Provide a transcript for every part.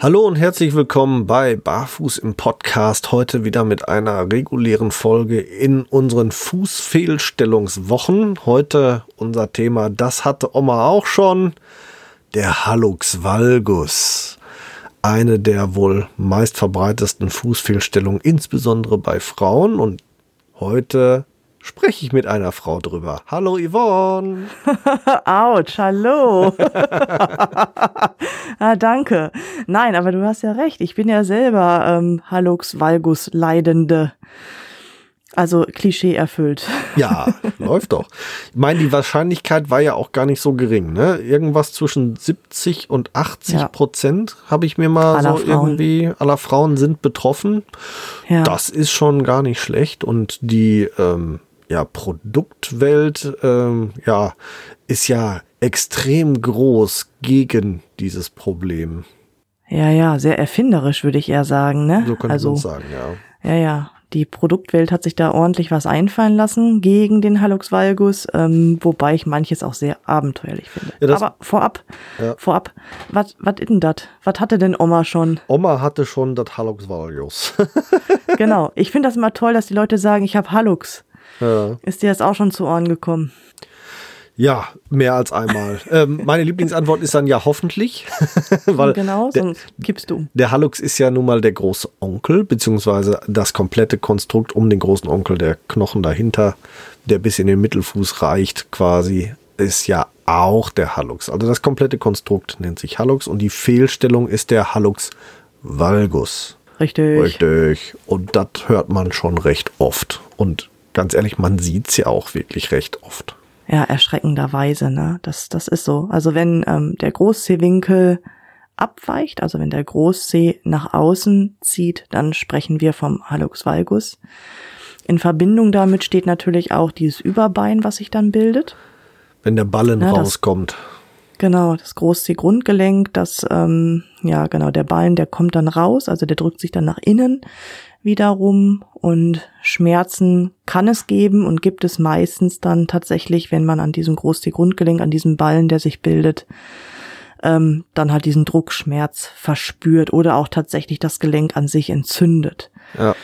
Hallo und herzlich willkommen bei Barfuß im Podcast. Heute wieder mit einer regulären Folge in unseren Fußfehlstellungswochen. Heute unser Thema, das hatte Oma auch schon, der Hallux valgus. Eine der wohl meistverbreitesten Fußfehlstellungen, insbesondere bei Frauen. Und heute spreche ich mit einer Frau drüber. Hallo Yvonne. Autsch, hallo. ah, danke. Nein, aber du hast ja recht. Ich bin ja selber ähm, Hallux valgus Leidende. Also Klischee erfüllt. Ja, läuft doch. Ich meine, die Wahrscheinlichkeit war ja auch gar nicht so gering. Ne? Irgendwas zwischen 70 und 80 ja. Prozent habe ich mir mal aller so Frauen. irgendwie, aller Frauen sind betroffen. Ja. Das ist schon gar nicht schlecht. Und die ähm, ja, Produktwelt ähm, ja, ist ja extrem groß gegen dieses Problem. Ja, ja, sehr erfinderisch, würde ich eher sagen, ne? So könnte also, man sagen, ja. Ja, ja. Die Produktwelt hat sich da ordentlich was einfallen lassen gegen den Hallux valgus, ähm, wobei ich manches auch sehr abenteuerlich finde. Ja, Aber vorab, ja. vorab, was ist denn das? Was hatte denn Oma schon? Oma hatte schon das Hallux valgus. genau. Ich finde das immer toll, dass die Leute sagen, ich habe Hallux. Ja. Ist dir das auch schon zu Ohren gekommen? Ja, mehr als einmal. ähm, meine Lieblingsantwort ist dann ja hoffentlich. weil genau, sonst gibst du. Der Hallux ist ja nun mal der große Onkel, beziehungsweise das komplette Konstrukt um den großen Onkel, der Knochen dahinter, der bis in den Mittelfuß reicht, quasi, ist ja auch der Hallux. Also das komplette Konstrukt nennt sich Hallux und die Fehlstellung ist der Hallux valgus. Richtig. Richtig. Und das hört man schon recht oft. Und ganz ehrlich, man sieht es ja auch wirklich recht oft. Ja, erschreckenderweise, ne? Das, das ist so. Also wenn ähm, der Großsehwinkel abweicht, also wenn der Großsee nach außen zieht, dann sprechen wir vom Hallux valgus. In Verbindung damit steht natürlich auch dieses Überbein, was sich dann bildet. Wenn der Ballen ja, rauskommt. Das, genau, das Großsee-Grundgelenk, das, ähm, ja genau, der Ballen, der kommt dann raus, also der drückt sich dann nach innen wiederum und Schmerzen kann es geben und gibt es meistens dann tatsächlich, wenn man an diesem Großsee-Grundgelenk, an diesem Ballen, der sich bildet, ähm, dann halt diesen Druckschmerz verspürt oder auch tatsächlich das Gelenk an sich entzündet. Ja.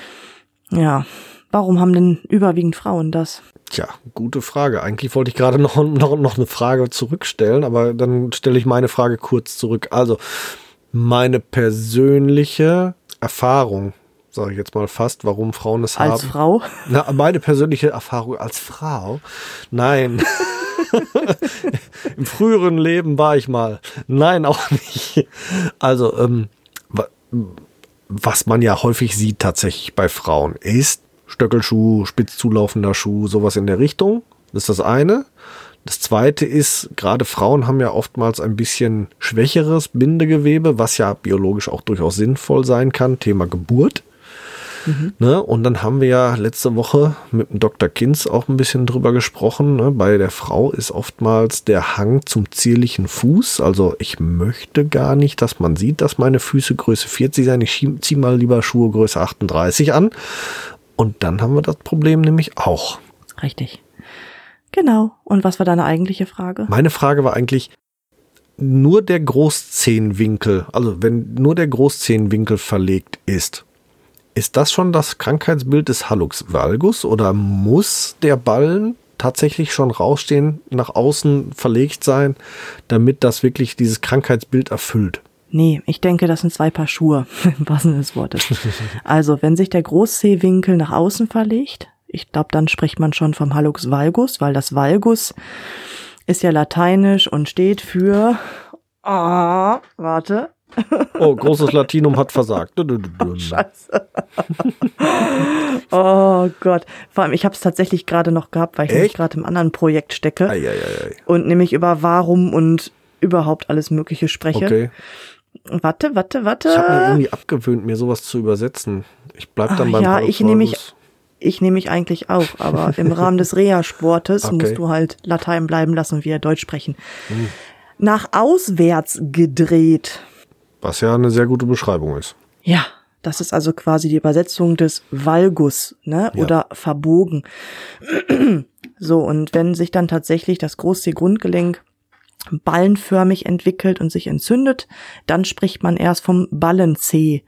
Ja. Warum haben denn überwiegend Frauen das? Tja, gute Frage. Eigentlich wollte ich gerade noch, noch, noch eine Frage zurückstellen, aber dann stelle ich meine Frage kurz zurück. Also, meine persönliche Erfahrung sage ich jetzt mal fast, warum Frauen es als haben. Als Frau? Na, meine persönliche Erfahrung als Frau. Nein. Im früheren Leben war ich mal. Nein, auch nicht. Also, ähm, was man ja häufig sieht tatsächlich bei Frauen ist Stöckelschuh, spitz zulaufender Schuh, sowas in der Richtung. Das ist das eine. Das zweite ist, gerade Frauen haben ja oftmals ein bisschen schwächeres Bindegewebe, was ja biologisch auch durchaus sinnvoll sein kann. Thema Geburt. Mhm. Ne? Und dann haben wir ja letzte Woche mit dem Dr. Kinz auch ein bisschen drüber gesprochen. Ne? Bei der Frau ist oftmals der Hang zum zierlichen Fuß. Also ich möchte gar nicht, dass man sieht, dass meine Füße Größe 40 sind. Ich ziehe mal lieber Schuhe Größe 38 an. Und dann haben wir das Problem nämlich auch. Richtig. Genau. Und was war deine eigentliche Frage? Meine Frage war eigentlich, nur der Großzehenwinkel, also wenn nur der Großzehenwinkel verlegt ist, ist das schon das Krankheitsbild des Hallux valgus oder muss der Ballen tatsächlich schon rausstehen, nach außen verlegt sein, damit das wirklich dieses Krankheitsbild erfüllt? Nee, ich denke, das sind zwei Paar Schuhe, im wahrsten des Wortes. Also, wenn sich der Großsehwinkel nach außen verlegt, ich glaube, dann spricht man schon vom Hallux valgus, weil das Valgus ist ja lateinisch und steht für, ah, warte, Oh, großes Latinum hat versagt. Oh, Scheiße. oh Gott. Vor allem, ich habe es tatsächlich gerade noch gehabt, weil ich nämlich gerade im anderen Projekt stecke. Ei, ei, ei, und nämlich über Warum und überhaupt alles Mögliche spreche. Okay. Warte, warte, warte. Ich habe mir irgendwie abgewöhnt, mir sowas zu übersetzen. Ich bleib dann Ach, beim Ja, ich nehme mich Ich nehme mich eigentlich auch, aber im Rahmen des Reha-Sportes Okay. musst du halt Latein bleiben lassen und wieder Deutsch sprechen. Nach auswärts gedreht. Was ja eine sehr gute Beschreibung ist. Ja, das ist also quasi die Übersetzung des Valgus, ne? Ja. Oder verbogen. so, und wenn sich dann tatsächlich das Großzeh-Grundgelenk ballenförmig entwickelt und sich entzündet, dann spricht man erst vom Ballenzeh.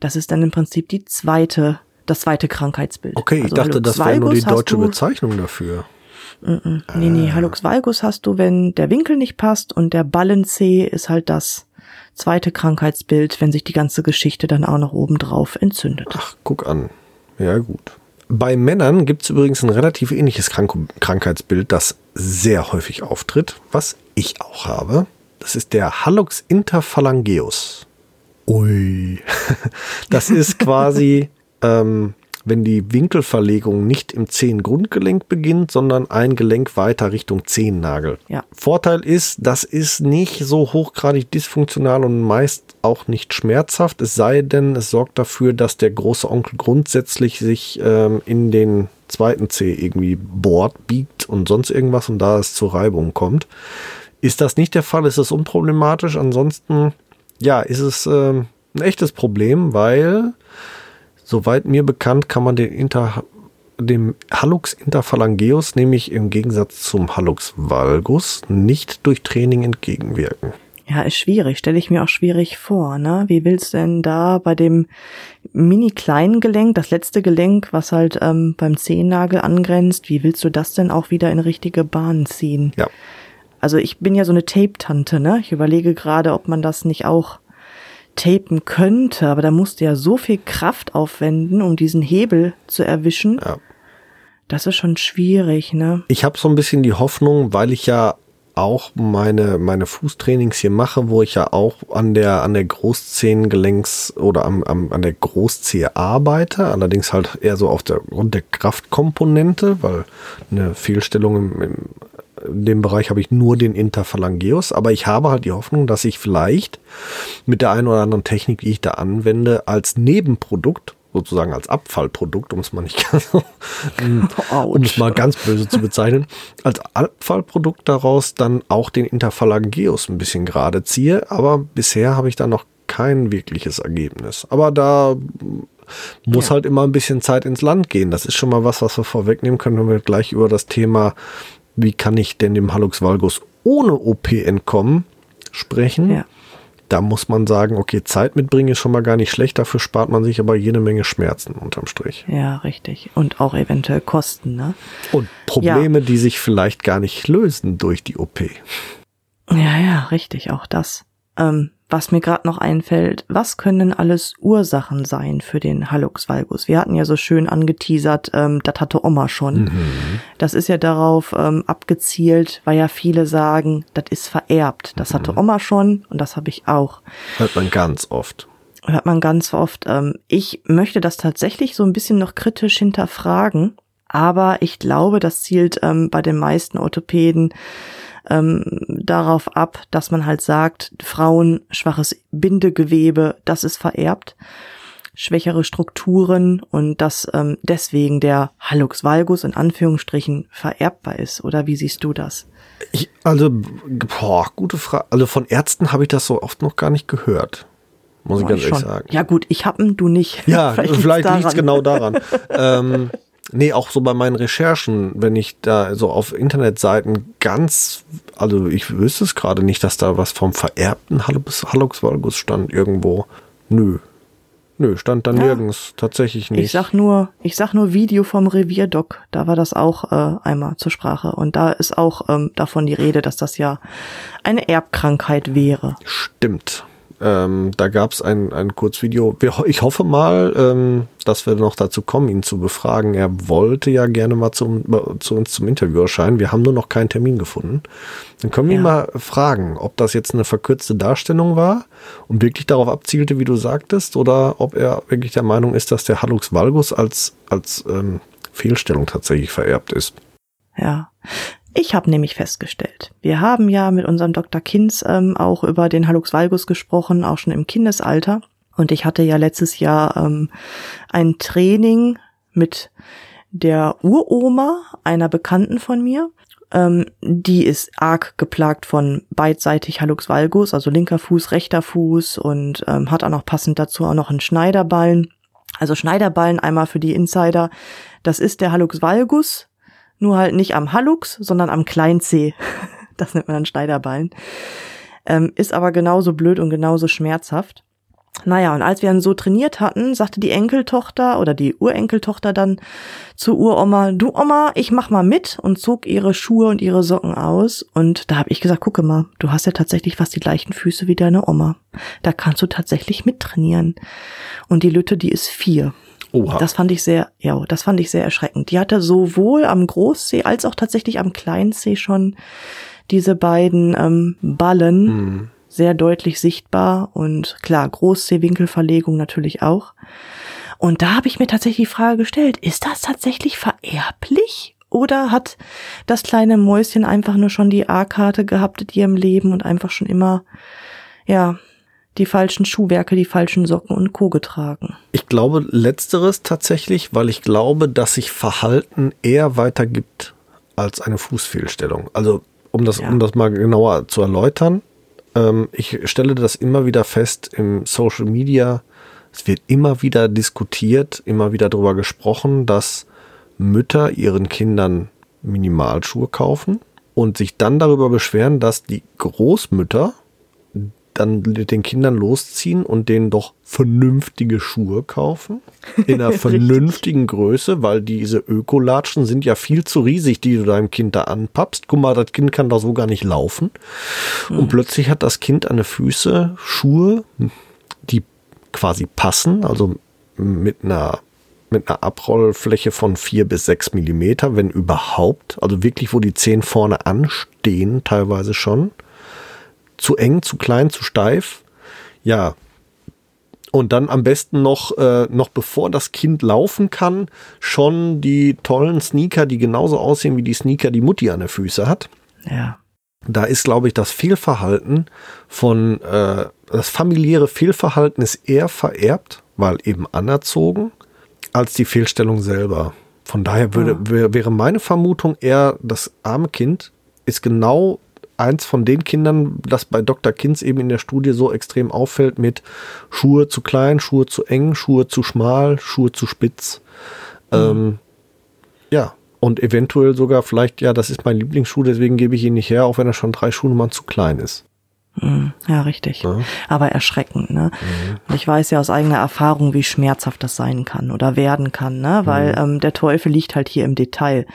Das ist dann im Prinzip die zweite, das zweite Krankheitsbild. Okay, ich Also dachte, das wäre nur die Hallux deutsche Bezeichnung dafür. Nee, Ah. nee, Hallux valgus hast du, wenn der Winkel nicht passt und der Ballenzeh ist halt das zweite Krankheitsbild, wenn sich die ganze Geschichte dann auch noch obendrauf entzündet. Ach, guck an. Ja, gut. Bei Männern gibt es übrigens ein relativ ähnliches Krank Krankheitsbild, das sehr häufig auftritt, was ich auch habe. Das ist der Hallux interphalangeus. Ui. Das ist quasi, ähm, wenn die Winkelverlegung nicht im Zehengrundgelenk beginnt, sondern ein Gelenk weiter Richtung Zehennagel. Ja. Vorteil ist, das ist nicht so hochgradig dysfunktional und meist auch nicht schmerzhaft, es sei denn, es sorgt dafür, dass der große Onkel grundsätzlich sich ähm, in den zweiten Zeh irgendwie bohrt, biegt und sonst irgendwas und da es zur Reibung kommt. Ist das nicht der Fall, ist es unproblematisch. Ansonsten, ja, ist es ähm, ein echtes Problem, weil, soweit mir bekannt, kann man den Inter, dem Hallux interphalangeus, nämlich im Gegensatz zum Hallux valgus, nicht durch Training entgegenwirken. Ja, ist schwierig, stelle ich mir auch schwierig vor, ne? Wie willst du denn da bei dem mini kleinen Gelenk, das letzte Gelenk, was halt ähm, beim Zehennagel angrenzt, wie willst du das denn auch wieder in richtige Bahnen ziehen? Ja, Also ich bin ja so eine Tape-Tante, ne? Ich überlege gerade, ob man das nicht auch tapen könnte, aber da musst du ja so viel Kraft aufwenden, um diesen Hebel zu erwischen. Ja. Das ist schon schwierig, ne? Ich habe so ein bisschen die Hoffnung, weil ich ja auch meine, meine Fußtrainings hier mache, wo ich ja auch an der, an der Großzehengelenks oder am, am, an der Großzehe arbeite, allerdings halt eher so auf der Grund der Kraftkomponente, weil eine Fehlstellung im, im in dem Bereich habe ich nur den Interphalangeus, aber ich habe halt die Hoffnung, dass ich vielleicht mit der einen oder anderen Technik, die ich da anwende, als Nebenprodukt, sozusagen als Abfallprodukt, um es mal nicht um es mal ganz böse zu bezeichnen, als Abfallprodukt daraus dann auch den Interphalangeus ein bisschen gerade ziehe, aber bisher habe ich da noch kein wirkliches Ergebnis. Aber da muss Ja. halt immer ein bisschen Zeit ins Land gehen. Das ist schon mal was, was wir vorwegnehmen können, wenn wir gleich über das Thema, wie kann ich denn dem Hallux valgus ohne OP entkommen, sprechen. Ja. Da muss man sagen, okay, Zeit mitbringen ist schon mal gar nicht schlecht, dafür spart man sich aber jede Menge Schmerzen unterm Strich. Ja, richtig. Und auch eventuell Kosten, ne? Und Probleme, die sich vielleicht gar nicht lösen durch die OP. Ja, ja, richtig, auch das. Ähm, was mir gerade noch einfällt, was können alles Ursachen sein für den Hallux valgus? Wir hatten ja so schön angeteasert, ähm, das hatte Oma schon. Das ist ja darauf ähm, abgezielt, weil ja viele sagen, das ist vererbt. Das hatte Oma schon und das habe ich auch. Hört man ganz oft. Hört man ganz oft. Ähm, ich möchte das tatsächlich so ein bisschen noch kritisch hinterfragen, aber ich glaube, das zielt ähm, bei den meisten Orthopäden ähm, darauf ab, dass man halt sagt, Frauen schwaches Bindegewebe, das ist vererbt, schwächere Strukturen und dass ähm, deswegen der Hallux valgus in Anführungsstrichen vererbbar ist. Oder wie siehst du das? Ich, also, boah, gute Frage. Also von Ärzten habe ich das so oft noch gar nicht gehört. Muss ich ganz ich ehrlich sagen. Ja gut, ich hab ihn, du nicht. Ja, vielleicht, liegt's liegt genau daran. ähm, nee, auch so bei meinen Recherchen, wenn ich da so auf Internetseiten ganz, also ich wüsste es gerade nicht, dass da was vom vererbten Hallux Hallux valgus stand irgendwo. Nö. Nö, stand da Ja. nirgends. Tatsächlich nicht. Ich sag nur, ich sag nur Video vom Revierdoc. Da war das auch äh, einmal zur Sprache. Und da ist auch ähm, davon die Rede, dass das ja eine Erbkrankheit wäre. Stimmt. Ähm, da gab es ein, ein Kurzvideo. Ich hoffe mal, ähm, dass wir noch dazu kommen, ihn zu befragen. Er wollte ja gerne mal zum, zu uns zum Interview erscheinen. Wir haben nur noch keinen Termin gefunden. Dann können wir ihn Ja. mal fragen, ob das jetzt eine verkürzte Darstellung war und wirklich darauf abzielte, wie du sagtest, oder ob er wirklich der Meinung ist, dass der Hallux valgus als, als ähm, Fehlstellung tatsächlich vererbt ist. Ja. Ich habe nämlich festgestellt, wir haben ja mit unserem Dr. Kinz ähm, auch über den Hallux valgus gesprochen, auch schon im Kindesalter. Und ich hatte ja letztes Jahr ähm, ein Training mit der Uroma einer Bekannten von mir. Ähm, die ist arg geplagt von beidseitig Hallux valgus, also linker Fuß, rechter Fuß und ähm, hat auch noch passend dazu auch noch einen Schneiderballen. Also Schneiderballen einmal für die Insider. Das ist der Hallux valgus, nur halt nicht am Hallux, sondern am Kleinzeh. Das nennt man dann Schneiderballen. Ähm, ist aber genauso blöd und genauso schmerzhaft. Naja, und als wir dann so trainiert hatten, sagte die Enkeltochter oder die Urenkeltochter dann zu Uroma, du Oma, ich mach mal mit und zog ihre Schuhe und ihre Socken aus. Und da habe ich gesagt, gucke mal, du hast ja tatsächlich fast die gleichen Füße wie deine Oma. Da kannst du tatsächlich mittrainieren. Und die Lütte, die ist vier. Oha. Das fand ich sehr, ja, das fand ich sehr erschreckend. Die hatte sowohl am Großsee als auch tatsächlich am Kleinsee schon diese beiden ähm, Ballen. Mhm sehr deutlich sichtbar und klar, Großsehwinkelverlegung natürlich auch. Und da habe ich mir tatsächlich die Frage gestellt, ist das tatsächlich vererblich? Oder hat das kleine Mäuschen einfach nur schon die A-Karte gehabt in ihrem Leben und einfach schon immer, ja, die falschen Schuhwerke, die falschen Socken und Co. getragen? Ich glaube letzteres tatsächlich, weil ich glaube, dass sich Verhalten eher weitergibt als eine Fußfehlstellung. Also um das, ja. um das mal genauer zu erläutern, ähm, ich stelle das immer wieder fest im Social Media. Es wird immer wieder diskutiert, immer wieder darüber gesprochen, dass Mütter ihren Kindern Minimalschuhe kaufen und sich dann darüber beschweren, dass die Großmütter dann mit den Kindern losziehen und denen doch vernünftige Schuhe kaufen. In einer vernünftigen Größe, weil diese Ökolatschen sind ja viel zu riesig, die du deinem Kind da anpappst. Guck mal, das Kind kann da so gar nicht laufen. Mhm. Und plötzlich hat das Kind an den Füße Schuhe, die quasi passen, also mit einer mit einer Abrollfläche von vier bis sechs Millimeter, wenn überhaupt. Also wirklich, wo die Zehen vorne anstehen, teilweise schon zu eng, zu klein, zu steif. Ja. Und dann am besten noch, äh, noch bevor das Kind laufen kann, schon die tollen Sneaker, die genauso aussehen wie die Sneaker, die Mutti an der Füße hat. Ja. Da ist, glaube ich, das Fehlverhalten von, äh, das familiäre Fehlverhalten ist eher vererbt, weil eben anerzogen, als die Fehlstellung selber. Von daher würde, ja. wäre meine Vermutung eher, das arme Kind ist genau eins von den Kindern, das bei Dr. Kinz eben in der Studie so extrem auffällt mit Schuhe zu klein, Schuhe zu eng, Schuhe zu schmal, Schuhe zu spitz. Mhm. Ähm, ja, und eventuell sogar vielleicht, ja, das ist mein Lieblingsschuh, deswegen gebe ich ihn nicht her, auch wenn er schon drei Schuhnummern zu klein ist. Mhm. Ja, richtig. Ja. Aber erschreckend, ne? Mhm. Ich weiß ja aus eigener Erfahrung, wie schmerzhaft das sein kann oder werden kann, ne? Weil mhm. ähm, der Teufel liegt halt hier im Detail.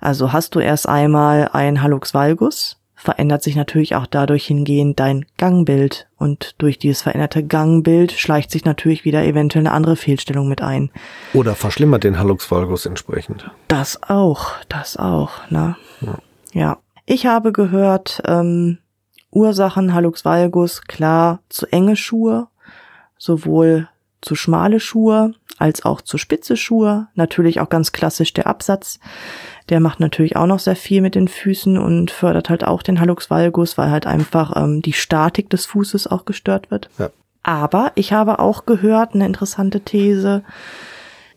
Also hast du erst einmal ein Hallux valgus, verändert sich natürlich auch dadurch hingehend dein Gangbild. Und durch dieses veränderte Gangbild schleicht sich natürlich wieder eventuell eine andere Fehlstellung mit ein. Oder verschlimmert den Hallux valgus entsprechend. Das auch, das auch, ne? Ja. ja. Ich habe gehört, ähm, Ursachen Hallux valgus, klar, zu enge Schuhe, sowohl zu schmale Schuhe als auch zu spitze Schuhe. Natürlich auch ganz klassisch der Absatz. Der macht natürlich auch noch sehr viel mit den Füßen und fördert halt auch den Hallux valgus, weil halt einfach ähm, die Statik des Fußes auch gestört wird. Ja. Aber ich habe auch gehört, eine interessante These,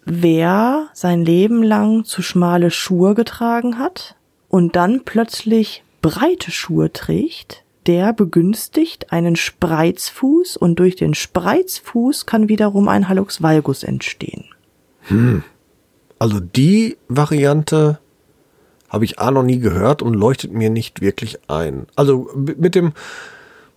wer sein Leben lang zu schmale Schuhe getragen hat und dann plötzlich breite Schuhe trägt, der begünstigt einen Spreizfuß und durch den Spreizfuß kann wiederum ein Hallux valgus entstehen. Hm. Also die Variante habe ich A noch nie gehört und leuchtet mir nicht wirklich ein. Also mit dem,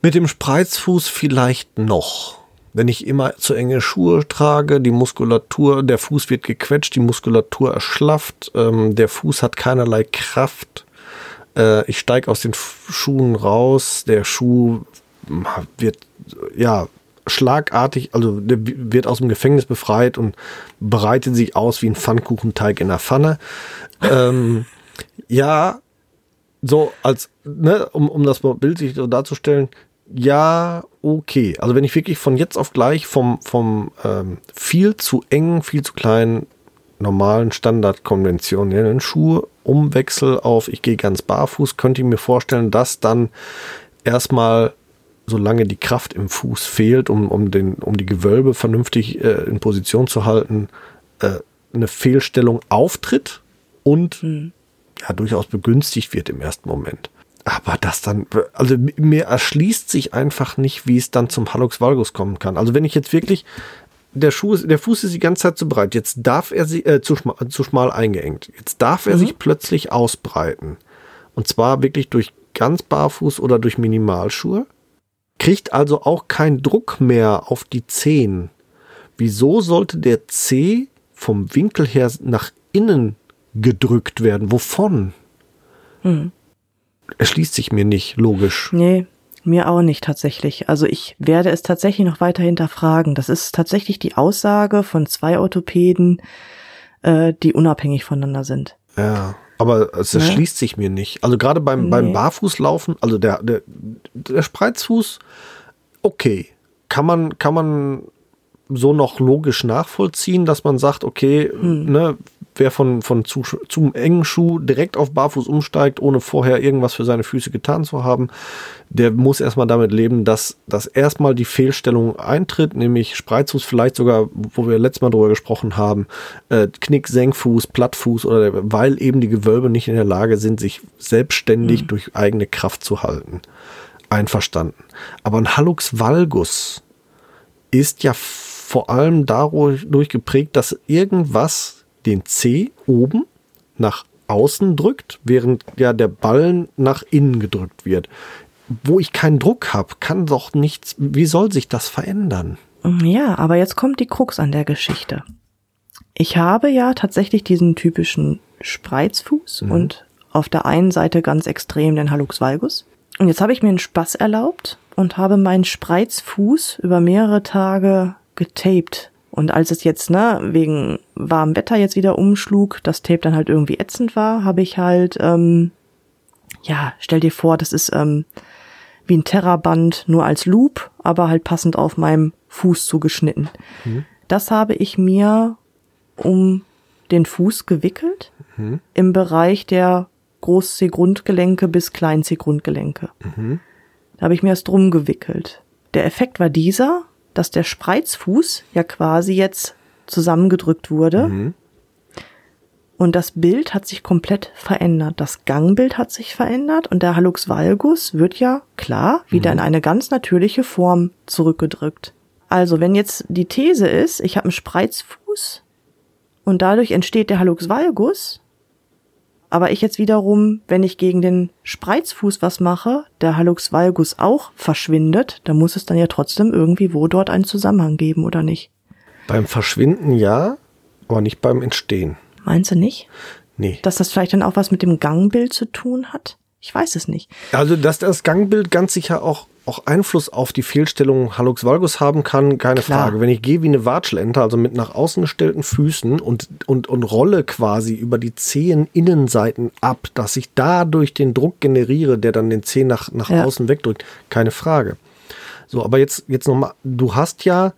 mit dem Spreizfuß vielleicht noch. Wenn ich immer zu enge Schuhe trage, die Muskulatur, der Fuß wird gequetscht, die Muskulatur erschlafft, ähm, der Fuß hat keinerlei Kraft. Äh, ich steige aus den Schuhen raus, der Schuh wird ja schlagartig, also der wird aus dem Gefängnis befreit und breitet sich aus wie ein Pfannkuchenteig in der Pfanne. ähm, ja, so als, ne, um, um das mal bildlich so darzustellen, ja, okay. Also wenn ich wirklich von jetzt auf gleich vom, vom ähm, viel zu engen, viel zu kleinen, normalen, standardkonventionellen Schuhe umwechsel auf, ich gehe ganz barfuß, könnte ich mir vorstellen, dass dann erstmal, solange die Kraft im Fuß fehlt, um, um, den, um die Gewölbe vernünftig äh, in Position zu halten, äh, eine Fehlstellung auftritt und mhm. Ja durchaus begünstigt wird im ersten Moment. Aber das dann, also mir erschließt sich einfach nicht, wie es dann zum Hallux Valgus kommen kann. Also wenn ich jetzt wirklich, der Schuh ist, der Fuß ist die ganze Zeit zu breit, jetzt darf er sie, äh, zu, schmal, zu schmal eingeengt. Jetzt darf er mhm. sich plötzlich ausbreiten. Und zwar wirklich durch ganz barfuß oder durch Minimalschuhe. Kriegt also auch keinen Druck mehr auf die Zehen. Wieso sollte der C vom Winkel her nach innen gedrückt werden? Wovon? Mhm erschließt sich mir nicht logisch. Nee, mir auch nicht tatsächlich. Also ich werde es tatsächlich noch weiter hinterfragen. Das ist tatsächlich die Aussage von zwei Orthopäden, äh, die unabhängig voneinander sind. Ja, aber es ne? erschließt sich mir nicht. Also gerade beim, nee. beim Barfußlaufen, also der, der, der Spreizfuß, okay. Kann man, kann man so noch logisch nachvollziehen, dass man sagt, okay, hm. ne, wer von, von zu, zum engen Schuh direkt auf Barfuß umsteigt, ohne vorher irgendwas für seine Füße getan zu haben, der muss erstmal damit leben, dass, dass erstmal die Fehlstellung eintritt, nämlich Spreizfuß vielleicht sogar, wo wir letztes Mal drüber gesprochen haben, äh, Knick, Senkfuß, Plattfuß oder weil eben die Gewölbe nicht in der Lage sind, sich selbstständig mhm. durch eigene Kraft zu halten. Einverstanden. Aber ein Hallux valgus ist ja vor allem dadurch geprägt, dass irgendwas den C oben nach außen drückt, während ja der Ballen nach innen gedrückt wird. Wo ich keinen Druck habe, kann doch nichts, wie soll sich das verändern? Ja, aber jetzt kommt die Krux an der Geschichte. Ich habe ja tatsächlich diesen typischen Spreizfuß mhm. und auf der einen Seite ganz extrem den Hallux valgus. Und jetzt habe ich mir einen Spaß erlaubt und habe meinen Spreizfuß über mehrere Tage getaped und als es jetzt, ne, wegen warmem Wetter jetzt wieder umschlug, das Tape dann halt irgendwie ätzend war, habe ich halt, ähm, ja, stell dir vor, das ist ähm, wie ein Terraband, nur als Loop, aber halt passend auf meinem Fuß zugeschnitten. Mhm. Das habe ich mir um den Fuß gewickelt mhm. im Bereich der Groß-C-Grundgelenke bis Klein-C-Grundgelenke. Mhm. Da habe ich mir das drum gewickelt. Der Effekt war dieser, dass der Spreizfuß ja quasi jetzt zusammengedrückt wurde. Mhm. Und das Bild hat sich komplett verändert. Das Gangbild hat sich verändert und der Hallux valgus wird ja klar wieder mhm. in eine ganz natürliche Form zurückgedrückt. Also wenn jetzt die These ist, ich habe einen Spreizfuß und dadurch entsteht der Hallux valgus, aber ich jetzt wiederum, wenn ich gegen den Spreizfuß was mache, der Hallux valgus auch verschwindet, dann muss es dann ja trotzdem irgendwie wo dort einen Zusammenhang geben, oder nicht? Beim Verschwinden ja, aber nicht beim Entstehen. Meinst du nicht? Nee. Dass das vielleicht dann auch was mit dem Gangbild zu tun hat? Ich weiß es nicht. Also, dass das Gangbild ganz sicher auch auch Einfluss auf die Fehlstellung Hallux valgus haben kann, keine Klar. Frage. Wenn ich gehe wie eine Watschelente, also mit nach außen gestellten Füßen und, und, und rolle quasi über die Zeheninnenseiten ab, dass ich dadurch den Druck generiere, der dann den Zeh nach, nach ja. außen wegdrückt, keine Frage. So, aber jetzt, jetzt nochmal, du hast ja,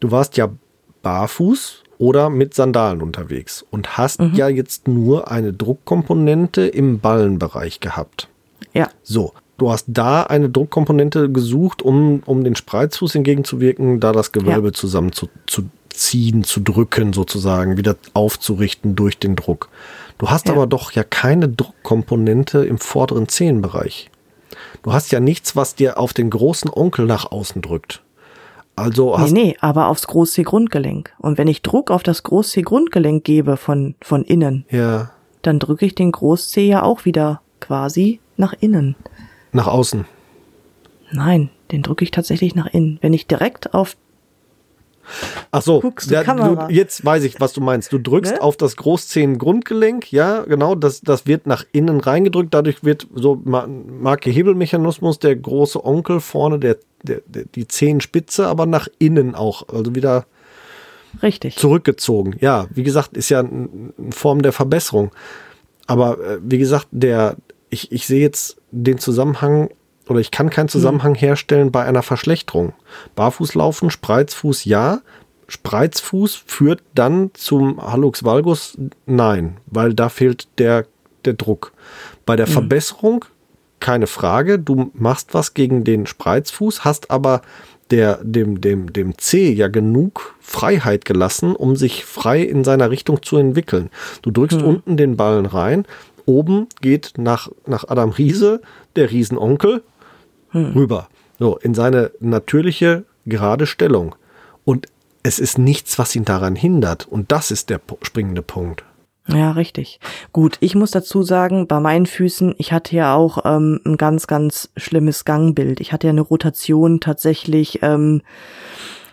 du warst ja barfuß oder mit Sandalen unterwegs und hast mhm. ja jetzt nur eine Druckkomponente im Ballenbereich gehabt. Ja. So, du hast da eine Druckkomponente gesucht, um, um den Spreizfuß entgegenzuwirken, da das Gewölbe ja. zusammen zu, zu ziehen, zu drücken, sozusagen, wieder aufzurichten durch den Druck. Du hast ja. aber doch ja keine Druckkomponente im vorderen Zehenbereich. Du hast ja nichts, was dir auf den großen Onkel nach außen drückt. Also hast nee, nee, aber aufs Groß-C-Grundgelenk. Und wenn ich Druck auf das Groß-C-Grundgelenk gebe von, von innen, ja. dann drücke ich den Groß-C ja auch wieder quasi nach innen. Nach außen. Nein, den drücke ich tatsächlich nach innen. Wenn ich direkt auf Ach so, ja, du, jetzt weiß ich, was du meinst. Du drückst ne? auf das Großzehengrundgelenk, ja, genau, das, das wird nach innen reingedrückt, dadurch wird so Marke Hebelmechanismus der große Onkel vorne, der, der, der, die Zehenspitze, aber nach innen auch, also wieder Richtig. zurückgezogen. Ja, wie gesagt, ist ja eine Form der Verbesserung. Aber äh, wie gesagt, der, ich, ich sehe jetzt den Zusammenhang oder ich kann keinen Zusammenhang mhm. herstellen bei einer Verschlechterung. Barfußlaufen, Spreizfuß ja, Spreizfuß führt dann zum Hallux valgus nein, weil da fehlt der, der Druck. Bei der mhm. Verbesserung keine Frage, du machst was gegen den Spreizfuß, hast aber der, dem, dem, dem C ja genug Freiheit gelassen, um sich frei in seiner Richtung zu entwickeln. Du drückst Hm. unten den Ballen rein, oben geht nach, nach Adam Riese, der Riesenonkel, Hm. rüber. So, in seine natürliche, gerade Stellung. Und es ist nichts, was ihn daran hindert. Und das ist der springende Punkt. Ja, richtig. Gut, ich muss dazu sagen, bei meinen Füßen, ich hatte ja auch ähm, ein ganz, ganz schlimmes Gangbild. Ich hatte ja eine Rotation tatsächlich ähm,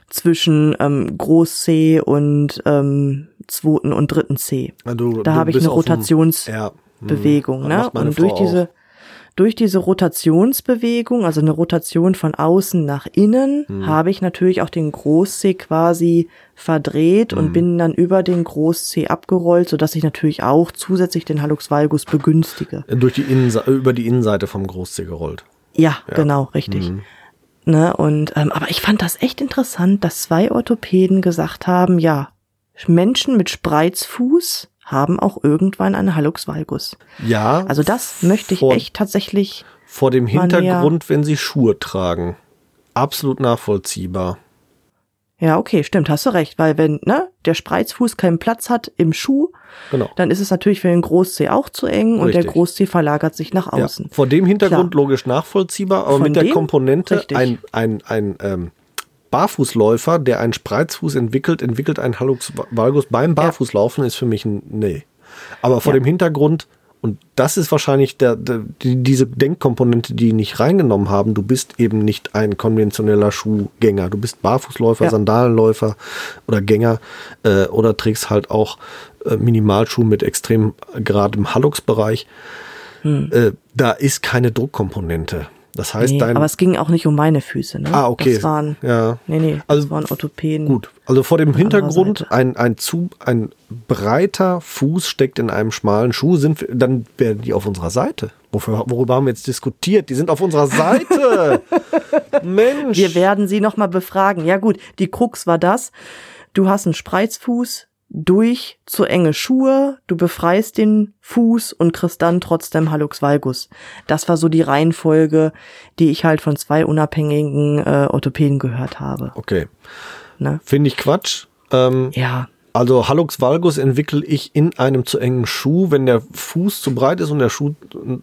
zwischen ähm, Groß-C und ähm, zweiten und dritten C. Ja, du- Da habe ich eine auf dem- Rotations- ja, Bewegung, das ne? Und durch Frau diese, auch. durch diese Rotationsbewegung, also eine Rotation von außen nach innen, Hm. habe ich natürlich auch den Groß-C quasi verdreht Hm. und bin dann über den Groß-C abgerollt, sodass ich natürlich auch zusätzlich den Hallux valgus begünstige. Durch die Innenseite, über die Innenseite vom Großzeh gerollt. Ja, genau, richtig. Mhm. Ne, und ähm, aber ich fand das echt interessant, dass zwei Orthopäden gesagt haben, ja, Menschen mit Spreizfuß haben auch irgendwann einen Hallux valgus. Ja. Also das möchte ich vor, echt tatsächlich Vor dem Hintergrund, wenn sie Schuhe tragen. Absolut nachvollziehbar. Ja, okay, stimmt, hast du recht, weil wenn ne, der Spreizfuß keinen Platz hat im Schuh, Genau. dann ist es natürlich für den Großzeh auch zu eng und der Richtig. Großzeh verlagert sich nach Ja, außen. vor dem Hintergrund Klar. logisch nachvollziehbar, aber Von mit der dem? Komponente Richtig. ein, ein, ein ähm, Barfußläufer, der einen Spreizfuß entwickelt, entwickelt einen Hallux valgus beim Barfußlaufen, ist für mich ein Nee. Aber vor Ja. dem Hintergrund, und das ist wahrscheinlich der, der, die, diese Denkkomponente, die nicht reingenommen haben, du bist eben nicht ein konventioneller Schuhgänger. Du bist Barfußläufer, Ja. Sandalenläufer oder Gänger äh, oder trägst halt auch äh, Minimalschuh mit extrem geradem Hallux-Bereich. Äh, da ist keine Druckkomponente. Das heißt, Nee, dein. aber es ging auch nicht um meine Füße, ne? ah, okay. Das waren, ja. nee, nee, Also, das waren Orthopäden. Gut, also vor dem Hintergrund ein, ein zu ein breiter Fuß steckt in einem schmalen Schuh, sind dann wären die auf unserer Seite. Wofür, worüber haben wir jetzt diskutiert? Die sind auf unserer Seite. Mensch. Wir werden sie nochmal befragen. Ja gut, die Krux war das. Du hast einen Spreizfuß durch zu enge Schuhe, du befreist den Fuß und kriegst dann trotzdem Hallux valgus. Das war so die Reihenfolge, die ich halt von zwei unabhängigen äh, Orthopäden gehört habe. okay, Ne? finde ich Quatsch. Ähm, Ja, Also Hallux valgus entwickle ich in einem zu engen Schuh, wenn der Fuß zu breit ist und der Schuh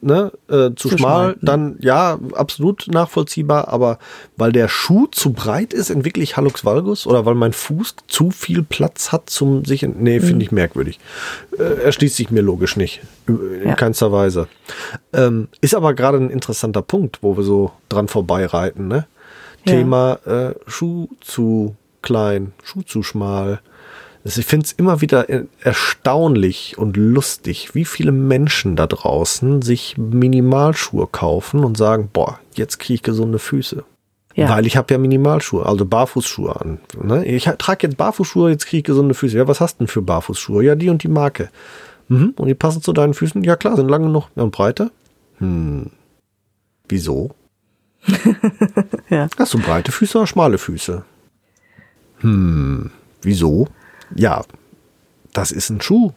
ne, äh, zu, Zu schmal, schmal, dann ja, absolut nachvollziehbar, aber weil der Schuh zu breit ist, entwickle ich Hallux valgus oder weil mein Fuß zu viel Platz hat zum sich, nee, Mhm. finde ich merkwürdig. Äh, erschließt sich mir logisch nicht, in Ja. keinster Weise. Ähm, ist aber gerade ein interessanter Punkt, wo wir so dran vorbeireiten, ne? Ja. Thema äh, Schuh zu klein, Schuh zu schmal. Also ich finde es immer wieder äh, erstaunlich und lustig, wie viele Menschen da draußen sich Minimalschuhe kaufen und sagen, boah, jetzt kriege ich gesunde Füße. ja. Weil ich habe ja Minimalschuhe, also Barfußschuhe an. Ne? Ich trage jetzt Barfußschuhe, jetzt kriege ich gesunde Füße. Ja, was hast du denn für Barfußschuhe? Ja, die und die Marke. Mhm. Und die passen zu deinen Füßen? Ja klar, sind lang genug. Und breiter? Hm. Wieso? Ja. Hast du breite Füße oder schmale Füße? Hm, wieso? Ja, das ist ein Schuh.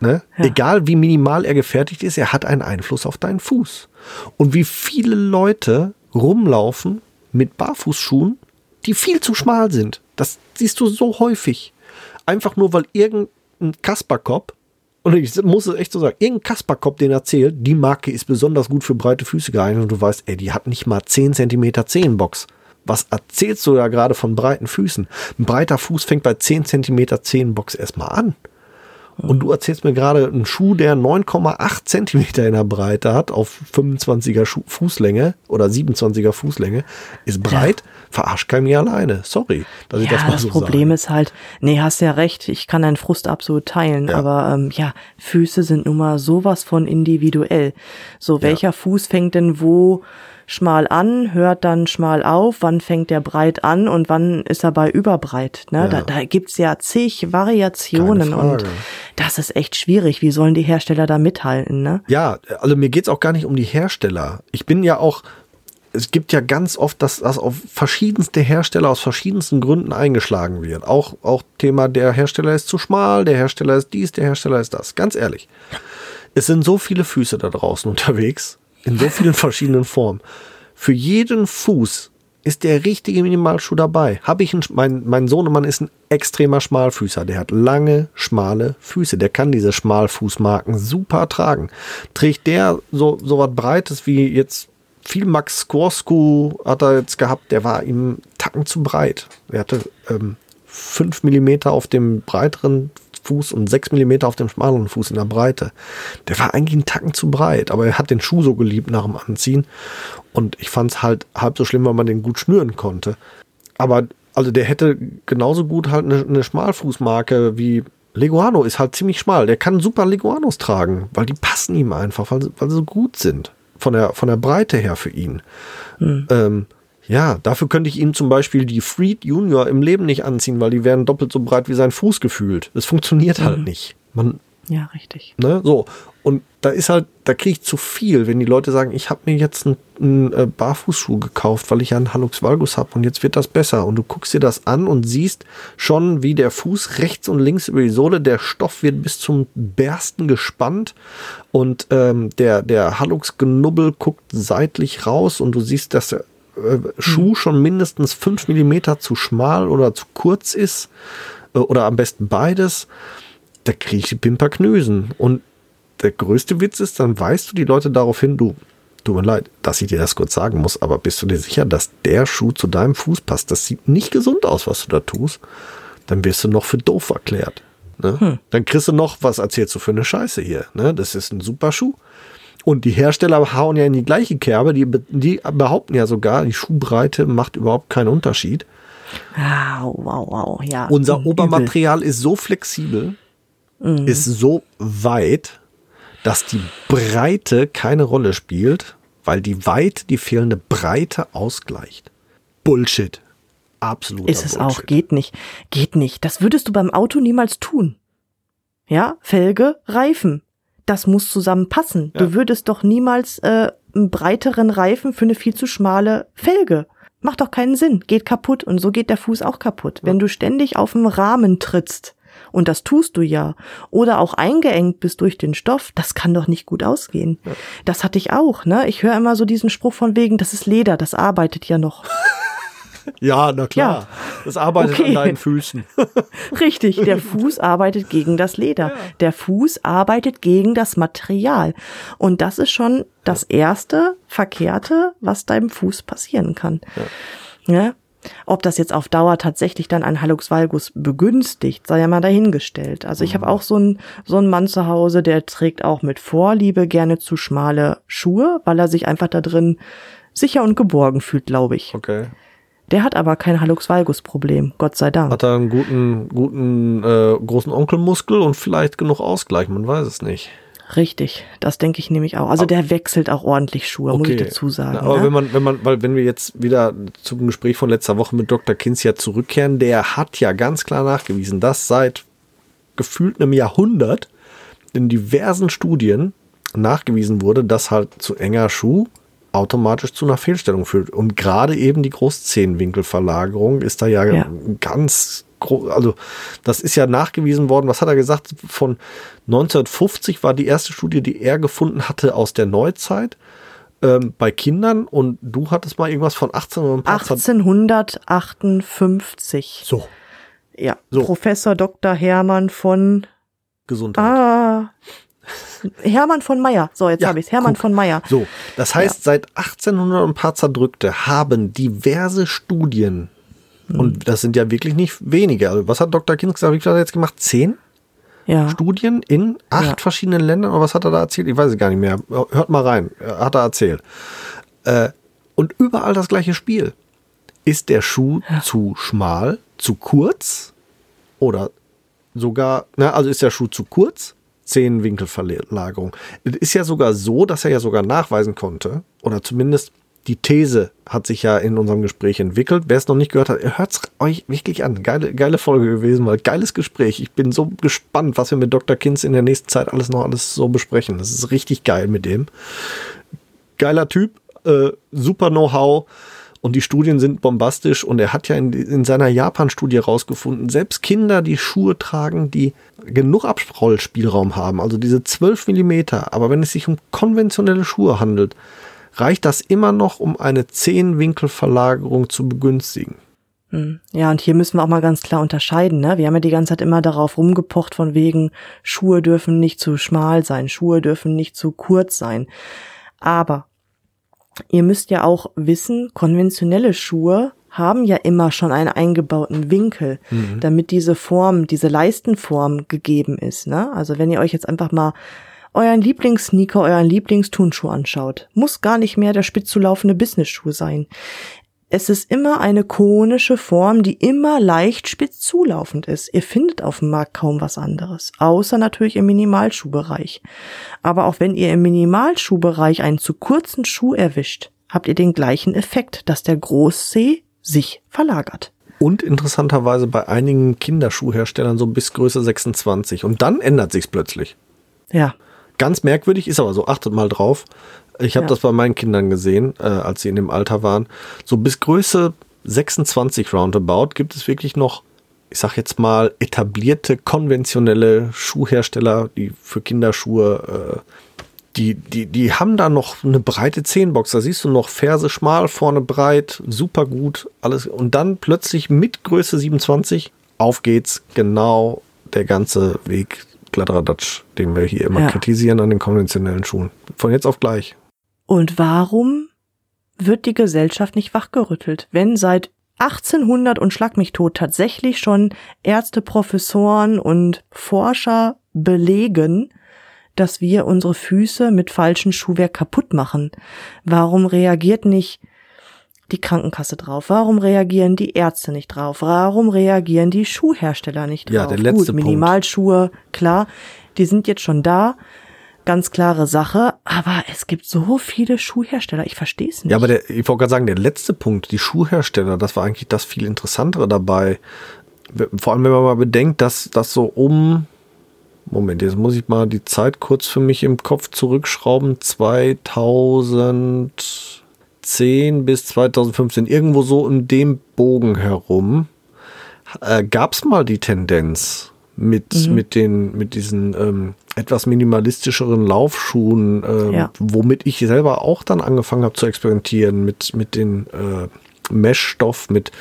Ne? Ja. Egal wie minimal er gefertigt ist, er hat einen Einfluss auf deinen Fuß. Und wie viele Leute rumlaufen mit Barfußschuhen, die viel zu schmal sind. Das siehst du so häufig. Einfach nur, weil irgendein Kasperkopf, und ich muss es echt so sagen, irgendein Kasperkopf, den erzählt, die Marke ist besonders gut für breite Füße geeignet und du weißt, ey, die hat nicht mal 10 cm Zehenbox. Was erzählst du ja gerade von breiten Füßen? Ein breiter Fuß fängt bei 10 cm Zehenbox erstmal an. Und du erzählst mir gerade einen Schuh, der 9,8 Zentimeter in der Breite hat, auf 25er Schu Fußlänge oder 27er Fußlänge, ist breit, verarscht kein mir alleine. Sorry, dass ich ja, das mal das so Problem sage. ist halt, nee, hast ja recht, ich kann deinen Frust absolut teilen, Ja. aber ähm, ja, Füße sind nun mal sowas von individuell. So, welcher Fuß fängt denn wo schmal an, hört dann schmal auf, wann fängt der breit an und wann ist er bei überbreit. Ne? Ja. Da, da gibt's ja zig Variationen und das ist echt schwierig. Wie sollen die Hersteller da mithalten? Ne? Ja, also mir geht's auch gar nicht um die Hersteller. Ich bin ja auch, es gibt ja ganz oft, dass das auf verschiedenste Hersteller aus verschiedensten Gründen eingeschlagen wird. Auch, auch Thema, der Hersteller ist zu schmal, der Hersteller ist dies, der Hersteller ist das. Ganz ehrlich. Es sind so viele Füße da draußen unterwegs, in so vielen verschiedenen Formen. Für jeden Fuß ist der richtige Minimalschuh dabei. Habe ich einen, mein, mein Sohnemann ist ein extremer Schmalfüßer. Der hat lange, schmale Füße. Der kann diese Schmalfußmarken super tragen. Trägt der so, so was Breites wie jetzt viel Max Skorsku hat er jetzt gehabt. Der war ihm Tacken zu breit. Er hatte ähm, 5 mm auf dem breiteren Fuß und 6 mm auf dem schmaleren Fuß in der Breite. Der war eigentlich einen Tacken zu breit, aber er hat den Schuh so geliebt nach dem Anziehen. Und ich fand es halt halb so schlimm, weil man den gut schnüren konnte. Aber also der hätte genauso gut halt eine, eine Schmalfußmarke wie Leguano ist halt ziemlich schmal. Der kann super Leguanos tragen, weil die passen ihm einfach, weil, weil sie so gut sind. Von der, von der Breite her für ihn. Hm. Ähm, ja, dafür könnte ich ihm zum Beispiel die Freed Junior im Leben nicht anziehen, weil die wären doppelt so breit wie sein Fuß gefühlt. Das funktioniert halt mhm. nicht. Man, ja, richtig. Ne, so. Und da ist halt, da kriege ich zu viel, wenn die Leute sagen, ich habe mir jetzt einen, einen äh, Barfußschuh gekauft, weil ich ja einen Halux Valgus habe und jetzt wird das besser. Und du guckst dir das an und siehst schon, wie der Fuß rechts und links über die Sohle, der Stoff wird bis zum Bersten gespannt und ähm, der, der Halux-Genubbel guckt seitlich raus und du siehst, dass der äh, Schuh hm. schon mindestens fünf Millimeter zu schmal oder zu kurz ist äh, oder am besten beides, da kriege ich Pimperknösen. Und der größte Witz ist, dann weißt du die Leute darauf hin, du, tut mir leid, dass ich dir das kurz sagen muss, aber bist du dir sicher, dass der Schuh zu deinem Fuß passt? Das sieht nicht gesund aus, was du da tust. Dann wirst du noch für doof erklärt. Ne? Hm. Dann kriegst du noch, was erzählst du für eine Scheiße hier? Ne? Das ist ein super Schuh. Und die Hersteller hauen ja in die gleiche Kerbe. Die, die behaupten ja sogar, die Schuhbreite macht überhaupt keinen Unterschied. Wow, wow, wow, ja. Unser. Obermaterial ist so flexibel, mhm. ist so weit, dass die Breite keine Rolle spielt, weil die weit die fehlende Breite ausgleicht. Bullshit. Absolut. Ist es Bullshit. auch, geht nicht. Geht nicht. Das würdest du beim Auto niemals tun. Ja, Felge, Reifen das muss zusammenpassen. Ja. Du würdest doch niemals äh, einen breiteren Reifen für eine viel zu schmale Felge. Macht doch keinen Sinn, geht kaputt und so geht der Fuß auch kaputt. Ja. Wenn du ständig auf dem Rahmen trittst, und das tust du ja, oder auch eingeengt bist durch den Stoff, das kann doch nicht gut ausgehen. Ja. Das hatte ich auch, ne? Ich höre immer so diesen Spruch von wegen, das ist Leder, das arbeitet ja noch. Ja, na klar. Ja. Das arbeitet okay. an deinen Füßen. Richtig, der Fuß arbeitet gegen das Leder. Ja. Der Fuß arbeitet gegen das Material. Und das ist schon das erste Verkehrte, was deinem Fuß passieren kann. Ja. ja? Ob das jetzt auf Dauer tatsächlich dann ein Hallux valgus begünstigt, sei ja mal dahingestellt. Also ich habe mhm. auch so einen so einen Mann zu Hause, der trägt auch mit Vorliebe gerne zu schmale Schuhe, weil er sich einfach da drin sicher und geborgen fühlt, glaube ich. Okay. Der hat aber kein Hallux Valgus Problem, Gott sei Dank. Hat er einen guten, guten äh, großen Onkelmuskel und vielleicht genug Ausgleich, man weiß es nicht. Richtig, das denke ich nämlich auch. Also aber, der wechselt auch ordentlich Schuhe, okay. muss ich dazu sagen. aber ne? wenn man, wenn man, weil wenn wir jetzt wieder zum Gespräch von letzter Woche mit Dr. Kinz zurückkehren, der hat ja ganz klar nachgewiesen, dass seit gefühlt einem Jahrhundert in diversen Studien nachgewiesen wurde, dass halt zu enger Schuh automatisch zu einer Fehlstellung führt. Und gerade eben die Großzehenwinkelverlagerung ist da ja, ja. ganz groß, also das ist ja nachgewiesen worden, was hat er gesagt, von 1950 war die erste Studie, die er gefunden hatte aus der Neuzeit ähm, bei Kindern und du hattest mal irgendwas von 1858. So. Ja, so. Professor Dr. Hermann von Gesundheit. Ah, Hermann von Meyer. So, jetzt ja, habe ich Hermann guck. von Meyer. So, das heißt, ja. seit 1800 und ein paar Zerdrückte haben diverse Studien, hm. und das sind ja wirklich nicht wenige. Also, was hat Dr. Kinz gesagt? Wie viel hat er jetzt gemacht? Zehn? Ja. Studien in acht ja. verschiedenen Ländern oder was hat er da erzählt? Ich weiß es gar nicht mehr. Hört mal rein. Hat er erzählt. Äh, und überall das gleiche Spiel. Ist der Schuh ja. zu schmal, zu kurz oder sogar, na, also ist der Schuh zu kurz Zehenwinkelverlagerung. Es ist ja sogar so, dass er ja sogar nachweisen konnte, oder zumindest die These hat sich ja in unserem Gespräch entwickelt. Wer es noch nicht gehört hat, hört es euch wirklich an. Geile, geile Folge gewesen, weil geiles Gespräch. Ich bin so gespannt, was wir mit Dr. Kinz in der nächsten Zeit alles noch alles so besprechen. Das ist richtig geil mit dem. Geiler Typ, äh, super Know-how. Und die Studien sind bombastisch und er hat ja in, in seiner Japan-Studie rausgefunden, selbst Kinder, die Schuhe tragen, die genug Abrollspielraum haben, also diese 12 Millimeter, aber wenn es sich um konventionelle Schuhe handelt, reicht das immer noch, um eine Zehenwinkelverlagerung zu begünstigen. Hm. Ja, und hier müssen wir auch mal ganz klar unterscheiden. Ne? Wir haben ja die ganze Zeit immer darauf rumgepocht, von wegen, Schuhe dürfen nicht zu schmal sein, Schuhe dürfen nicht zu kurz sein. Aber ihr müsst ja auch wissen, konventionelle Schuhe haben ja immer schon einen eingebauten Winkel, mhm. damit diese Form, diese Leistenform gegeben ist. Ne? Also wenn ihr euch jetzt einfach mal euren Lieblingssneaker, euren Lieblingstunschuh anschaut, muss gar nicht mehr der spitz zulaufende Business-Schuh sein. Es ist immer eine konische Form, die immer leicht spitz zulaufend ist. Ihr findet auf dem Markt kaum was anderes, außer natürlich im Minimalschuhbereich. Aber auch wenn ihr im Minimalschuhbereich einen zu kurzen Schuh erwischt, habt ihr den gleichen Effekt, dass der Großzeh sich verlagert. Und interessanterweise bei einigen Kinderschuhherstellern so bis Größe 26. Und dann ändert sich's plötzlich. Ja. Ganz merkwürdig ist aber so, achtet mal drauf. Ich habe ja. das bei meinen Kindern gesehen, äh, als sie in dem Alter waren. So bis Größe 26 roundabout gibt es wirklich noch, ich sag jetzt mal, etablierte, konventionelle Schuhhersteller, die für Kinderschuhe, äh, die, die, die haben da noch eine breite Zehenbox. Da siehst du noch Ferse schmal, vorne breit, super gut, alles. Und dann plötzlich mit Größe 27, auf geht's, genau der ganze Weg Kladderadatsch, den wir hier immer ja. kritisieren an den konventionellen Schuhen. Von jetzt auf gleich. Und warum wird die Gesellschaft nicht wachgerüttelt, wenn seit 1800 und schlag mich tot tatsächlich schon Ärzte, Professoren und Forscher belegen, dass wir unsere Füße mit falschem Schuhwerk kaputt machen? Warum reagiert nicht die Krankenkasse drauf? Warum reagieren die Ärzte nicht drauf? Warum reagieren die Schuhhersteller nicht drauf? Ja, der letzte Gut, Minimalschuhe, klar, die sind jetzt schon da. Ganz klare Sache, aber es gibt so viele Schuhhersteller, ich verstehe es nicht. Ja, aber der, ich wollte gerade sagen, der letzte Punkt, die Schuhhersteller, das war eigentlich das viel Interessantere dabei. Vor allem, wenn man mal bedenkt, dass das so um Moment, jetzt muss ich mal die Zeit kurz für mich im Kopf zurückschrauben. 2010 bis 2015, irgendwo so in dem Bogen herum, äh, gab es mal die Tendenz mit, mhm. mit, den, mit diesen ähm, etwas minimalistischeren Laufschuhen, äh, ja. womit ich selber auch dann angefangen habe zu experimentieren, mit, mit den äh, Meshstoff, mit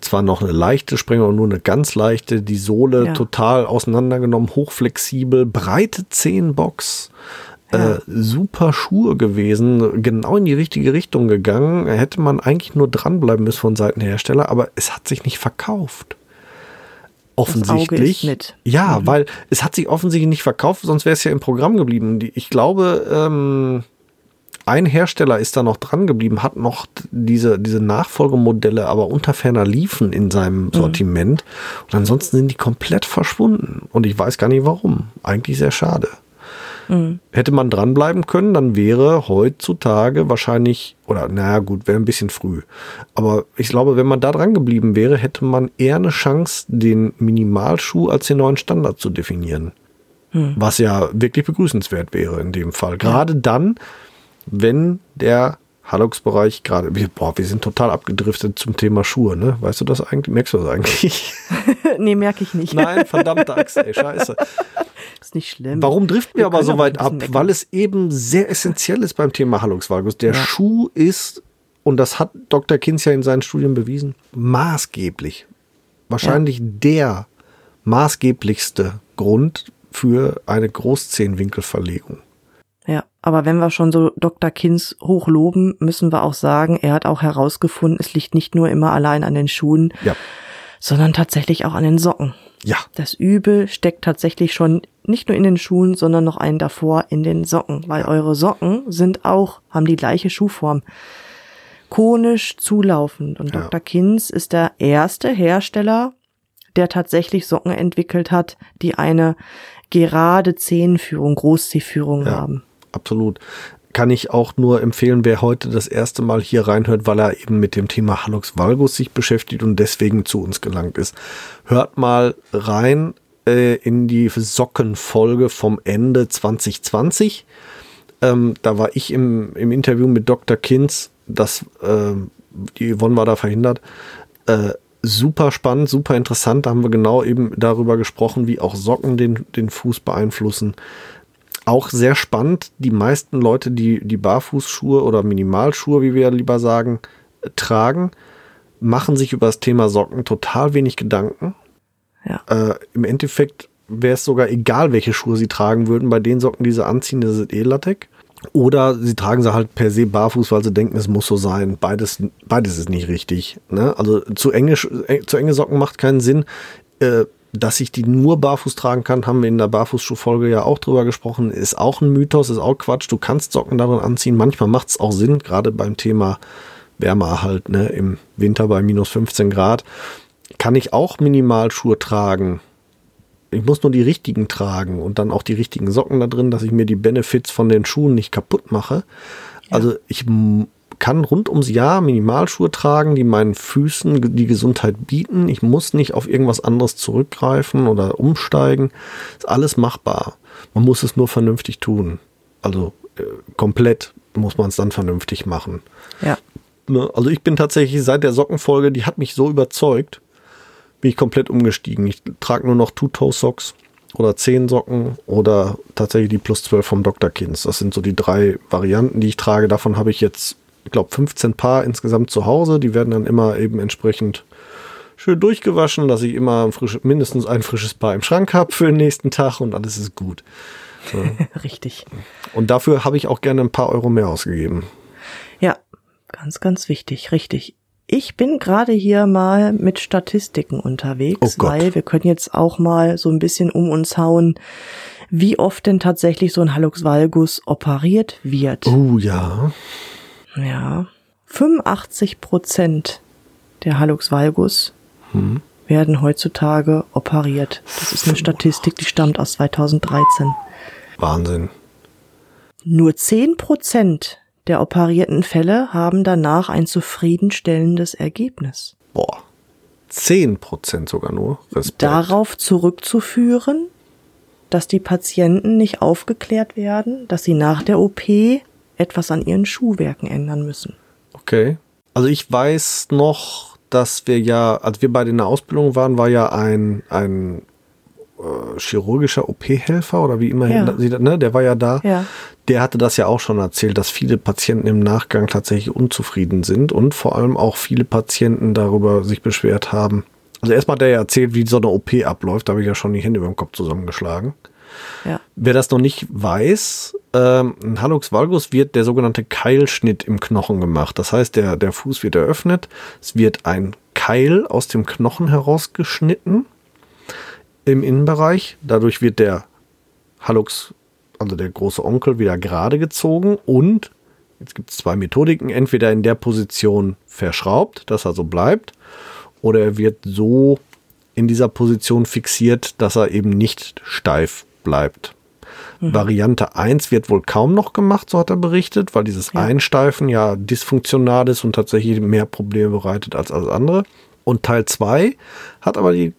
zwar noch eine leichte Sprengung, nur eine ganz leichte, die Sohle ja. total auseinandergenommen, hochflexibel, breite Zehenbox. Ja. Äh, super Schuhe gewesen, genau in die richtige Richtung gegangen. Hätte man eigentlich nur dranbleiben müssen von Seiten der Hersteller, aber es hat sich nicht verkauft. Offensichtlich. Ja, mhm. weil es hat sich offensichtlich nicht verkauft, sonst wäre es ja im Programm geblieben. Ich glaube, ähm, ein Hersteller ist da noch dran geblieben, hat noch diese, diese Nachfolgemodelle, aber unter ferner liefen in seinem mhm. Sortiment. Mhm. Und ansonsten sind die komplett verschwunden. Und ich weiß gar nicht warum. Eigentlich sehr schade. Mhm. Hätte man dranbleiben können, dann wäre heutzutage wahrscheinlich, oder naja gut, wäre ein bisschen früh. Aber ich glaube, wenn man da dran geblieben wäre, hätte man eher eine Chance, den Minimalschuh als den neuen Standard zu definieren. Mhm. Was ja wirklich begrüßenswert wäre in dem Fall. Gerade ja. dann, wenn der Hallux-Bereich gerade, boah, wir sind total abgedriftet zum Thema Schuhe, ne? Weißt du das eigentlich? Merkst du das eigentlich? nee, merke ich nicht. Nein, verdammte Axt, ey, scheiße. Ist nicht schlimm. Warum driften wir, wir aber so weit ab? Meckern. Weil es eben sehr essentiell ist beim Thema Hallux Valgus. Der ja. Schuh ist, und das hat Dr. Kinz ja in seinen Studien bewiesen, maßgeblich. Wahrscheinlich ja. der maßgeblichste Grund für eine Großzehenwinkelverlegung. Ja, aber wenn wir schon so Dr. Kins hochloben, müssen wir auch sagen, er hat auch herausgefunden, es liegt nicht nur immer allein an den Schuhen, ja. sondern tatsächlich auch an den Socken. Ja. Das Übel steckt tatsächlich schon nicht nur in den Schuhen, sondern noch einen davor in den Socken, weil eure Socken sind auch, haben die gleiche Schuhform. Konisch zulaufend. Und ja. Dr. Kins ist der erste Hersteller, der tatsächlich Socken entwickelt hat, die eine gerade Zehenführung, Großzehführung ja. haben absolut. Kann ich auch nur empfehlen, wer heute das erste Mal hier reinhört, weil er eben mit dem Thema Hallux valgus sich beschäftigt und deswegen zu uns gelangt ist. Hört mal rein äh, in die Sockenfolge vom Ende 2020. Ähm, da war ich im, im Interview mit Dr. Kinz, das, äh, die Yvonne war da verhindert. Äh, super spannend, super interessant. Da haben wir genau eben darüber gesprochen, wie auch Socken den, den Fuß beeinflussen auch sehr spannend. Die meisten Leute, die die Barfußschuhe oder Minimalschuhe, wie wir lieber sagen, tragen, machen sich über das Thema Socken total wenig Gedanken. Ja. Äh, Im Endeffekt wäre es sogar egal, welche Schuhe sie tragen würden. Bei den Socken, die sie anziehen, das ist eh Latex. Oder sie tragen sie halt per se barfuß, weil sie denken, es muss so sein. Beides, beides ist nicht richtig. Ne? Also zu enge, äh, zu enge Socken macht keinen Sinn. Äh, dass ich die nur barfuß tragen kann, haben wir in der Barfußschuhfolge ja auch drüber gesprochen, ist auch ein Mythos, ist auch Quatsch. Du kannst Socken darin anziehen. Manchmal macht es auch Sinn, gerade beim Thema Wärme halt, ne, im Winter bei minus 15 Grad. Kann ich auch Minimalschuhe tragen? Ich muss nur die richtigen tragen und dann auch die richtigen Socken da drin, dass ich mir die Benefits von den Schuhen nicht kaputt mache. Ja. Also ich kann rund ums Jahr Minimalschuhe tragen, die meinen Füßen die Gesundheit bieten. Ich muss nicht auf irgendwas anderes zurückgreifen oder umsteigen. Ist alles machbar. Man muss es nur vernünftig tun. Also äh, komplett muss man es dann vernünftig machen. Ja. Ne, also ich bin tatsächlich seit der Sockenfolge, die hat mich so überzeugt, bin ich komplett umgestiegen. Ich trage nur noch Two-Toe-Socks oder 10 Socken oder tatsächlich die Plus 12 vom Dr. Kins. Das sind so die drei Varianten, die ich trage. Davon habe ich jetzt ich glaube, 15 Paar insgesamt zu Hause. Die werden dann immer eben entsprechend schön durchgewaschen, dass ich immer ein frisch, mindestens ein frisches Paar im Schrank habe für den nächsten Tag und alles ist gut. So. Richtig. Und dafür habe ich auch gerne ein paar Euro mehr ausgegeben. Ja, ganz, ganz wichtig, richtig. Ich bin gerade hier mal mit Statistiken unterwegs, oh weil wir können jetzt auch mal so ein bisschen um uns hauen, wie oft denn tatsächlich so ein Hallux valgus operiert wird. Oh ja. Ja. 85 Prozent der Hallux valgus hm. werden heutzutage operiert. Das ist eine Statistik, die stammt aus 2013. Wahnsinn. Nur 10 Prozent der operierten Fälle haben danach ein zufriedenstellendes Ergebnis. Boah. 10 Prozent sogar nur. Respekt. Darauf zurückzuführen, dass die Patienten nicht aufgeklärt werden, dass sie nach der OP etwas an ihren Schuhwerken ändern müssen. Okay. Also ich weiß noch, dass wir ja, als wir beide in der Ausbildung waren, war ja ein, ein äh, chirurgischer OP-Helfer oder wie immer, ja. ne, der war ja da. Ja. Der hatte das ja auch schon erzählt, dass viele Patienten im Nachgang tatsächlich unzufrieden sind und vor allem auch viele Patienten darüber sich beschwert haben. Also erstmal hat er ja erzählt, wie so eine OP abläuft, da habe ich ja schon die Hände über den Kopf zusammengeschlagen. Ja. Wer das noch nicht weiß, ähm, ein Hallux valgus wird der sogenannte Keilschnitt im Knochen gemacht. Das heißt, der, der Fuß wird eröffnet, es wird ein Keil aus dem Knochen herausgeschnitten im Innenbereich. Dadurch wird der Hallux, also der große Onkel, wieder gerade gezogen und jetzt gibt es zwei Methodiken, entweder in der Position verschraubt, dass er so bleibt, oder er wird so in dieser Position fixiert, dass er eben nicht steif bleibt. Mhm. Variante 1 wird wohl kaum noch gemacht, so hat er berichtet, weil dieses ja. Einsteifen ja dysfunktional ist und tatsächlich mehr Probleme bereitet als alles andere. Und Teil 2 hat aber die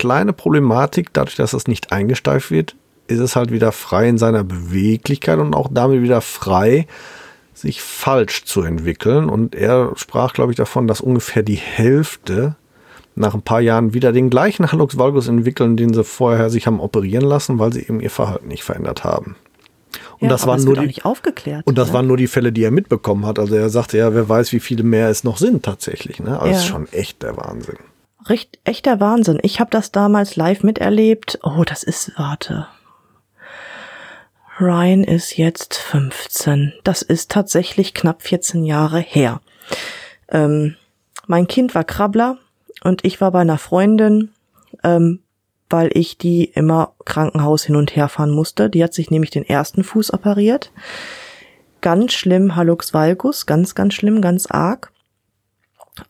kleine Problematik, dadurch, dass es nicht eingesteift wird, ist es halt wieder frei in seiner Beweglichkeit und auch damit wieder frei, sich falsch zu entwickeln. Und er sprach, glaube ich, davon, dass ungefähr die Hälfte nach ein paar Jahren wieder den gleichen Hallux valgus entwickeln, den sie vorher sich haben operieren lassen, weil sie eben ihr Verhalten nicht verändert haben. Und ja, das waren nur die, aufgeklärt. Und das ne? waren nur die Fälle, die er mitbekommen hat. Also er sagte ja, wer weiß, wie viele mehr es noch sind tatsächlich. Ne? Aber ja. das ist schon echt der Wahnsinn. Richt, echter Wahnsinn. Ich habe das damals live miterlebt. Oh, das ist, warte. Ryan ist jetzt 15. Das ist tatsächlich knapp 14 Jahre her. Ähm, mein Kind war Krabbler und ich war bei einer Freundin, ähm, weil ich die immer Krankenhaus hin und her fahren musste. Die hat sich nämlich den ersten Fuß operiert. Ganz schlimm Hallux valgus, ganz, ganz schlimm, ganz arg.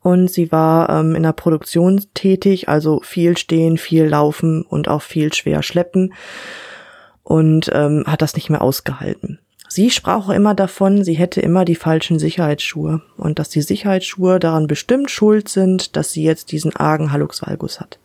Und sie war ähm, in der Produktion tätig, also viel stehen, viel laufen und auch viel schwer schleppen und ähm, hat das nicht mehr ausgehalten. Sie sprach auch immer davon, sie hätte immer die falschen Sicherheitsschuhe und dass die Sicherheitsschuhe daran bestimmt schuld sind, dass sie jetzt diesen argen Hallux valgus hat.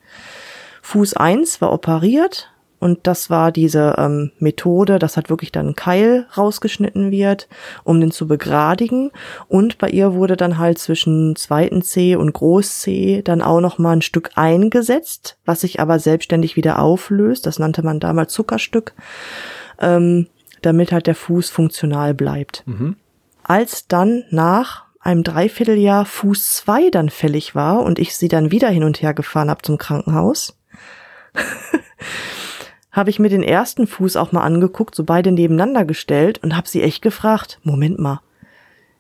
Fuß 1 war operiert und das war diese ähm, Methode, dass halt wirklich dann ein Keil rausgeschnitten wird, um den zu begradigen. Und bei ihr wurde dann halt zwischen zweiten C und Groß C dann auch noch mal ein Stück eingesetzt, was sich aber selbstständig wieder auflöst. Das nannte man damals Zuckerstück. ähm, damit halt der Fuß funktional bleibt. Als dann nach einem Dreivierteljahr Fuß 2 dann fällig war und ich sie dann wieder hin und her gefahren habe zum Krankenhaus, habe ich mir den ersten Fuß auch mal angeguckt, so beide nebeneinander gestellt und habe sie echt gefragt, Moment mal,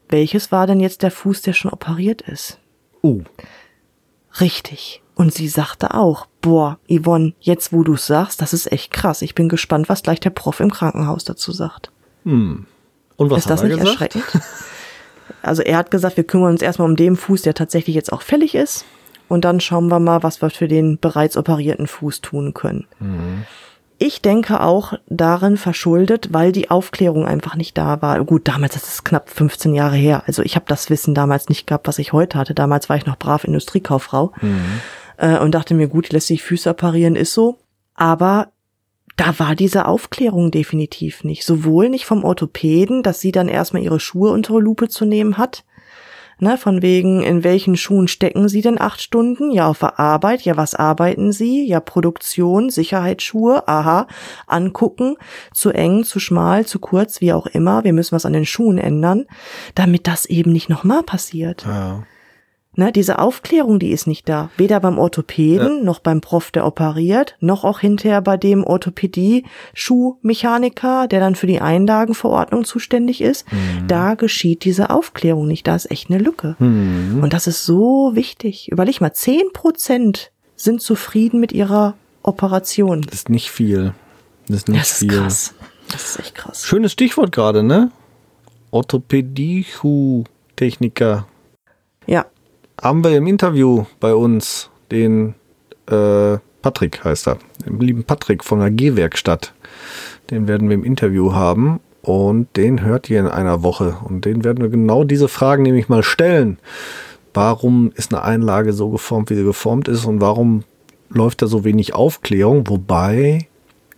welches war denn jetzt der Fuß, der schon operiert ist? Oh, Richtig. Und sie sagte auch, boah, Yvonne, jetzt wo du's sagst, das ist echt krass. Ich bin gespannt, was gleich der Prof im Krankenhaus dazu sagt. und was ist das hat er nicht gesagt? erschreckend? Also er hat gesagt, wir kümmern uns erstmal um den Fuß, der tatsächlich jetzt auch fällig ist. Und dann schauen wir mal, was wir für den bereits operierten Fuß tun können. Ich denke auch darin verschuldet, weil die Aufklärung einfach nicht da war. Gut, damals ist es knapp 15 Jahre her. Also ich habe das Wissen damals nicht gehabt, was ich heute hatte. Damals war ich noch brav Industriekauffrau äh, und dachte mir, gut, lässt sich Füße operieren, ist so. Aber da war diese Aufklärung definitiv nicht. Sowohl nicht vom Orthopäden, dass sie dann erstmal ihre Schuhe unter Lupe zu nehmen hat. Ne, von wegen, in welchen Schuhen stecken Sie denn acht Stunden? Ja, auf der Arbeit. Ja, was arbeiten Sie? Ja, Produktion, Sicherheitsschuhe. Aha, angucken. Zu eng, zu schmal, zu kurz, wie auch immer. Wir müssen was an den Schuhen ändern, damit das eben nicht nochmal passiert. Ja. Ne, diese Aufklärung, die ist nicht da. Weder beim Orthopäden, noch beim Prof, der operiert, noch auch hinterher bei dem Orthopädie-Schuhmechaniker, der dann für die Einlagenverordnung zuständig ist. Da geschieht diese Aufklärung nicht. Da ist echt eine Lücke. Und das ist so wichtig. Überleg mal, zehn Prozent sind zufrieden mit ihrer Operation. Das ist nicht viel. Das ist nicht Das ist viel. krass. Das ist echt krass. Schönes Stichwort gerade, ne? Orthopädie-Techniker. Ja, Haben wir im Interview bei uns den äh, Patrick heißt er. Den lieben Patrick von der G-Werkstatt. Den werden wir im Interview haben und den hört ihr in einer Woche. Und den werden wir genau diese Fragen nämlich mal stellen. Warum ist eine Einlage so geformt, wie sie geformt ist und warum läuft da so wenig Aufklärung? Wobei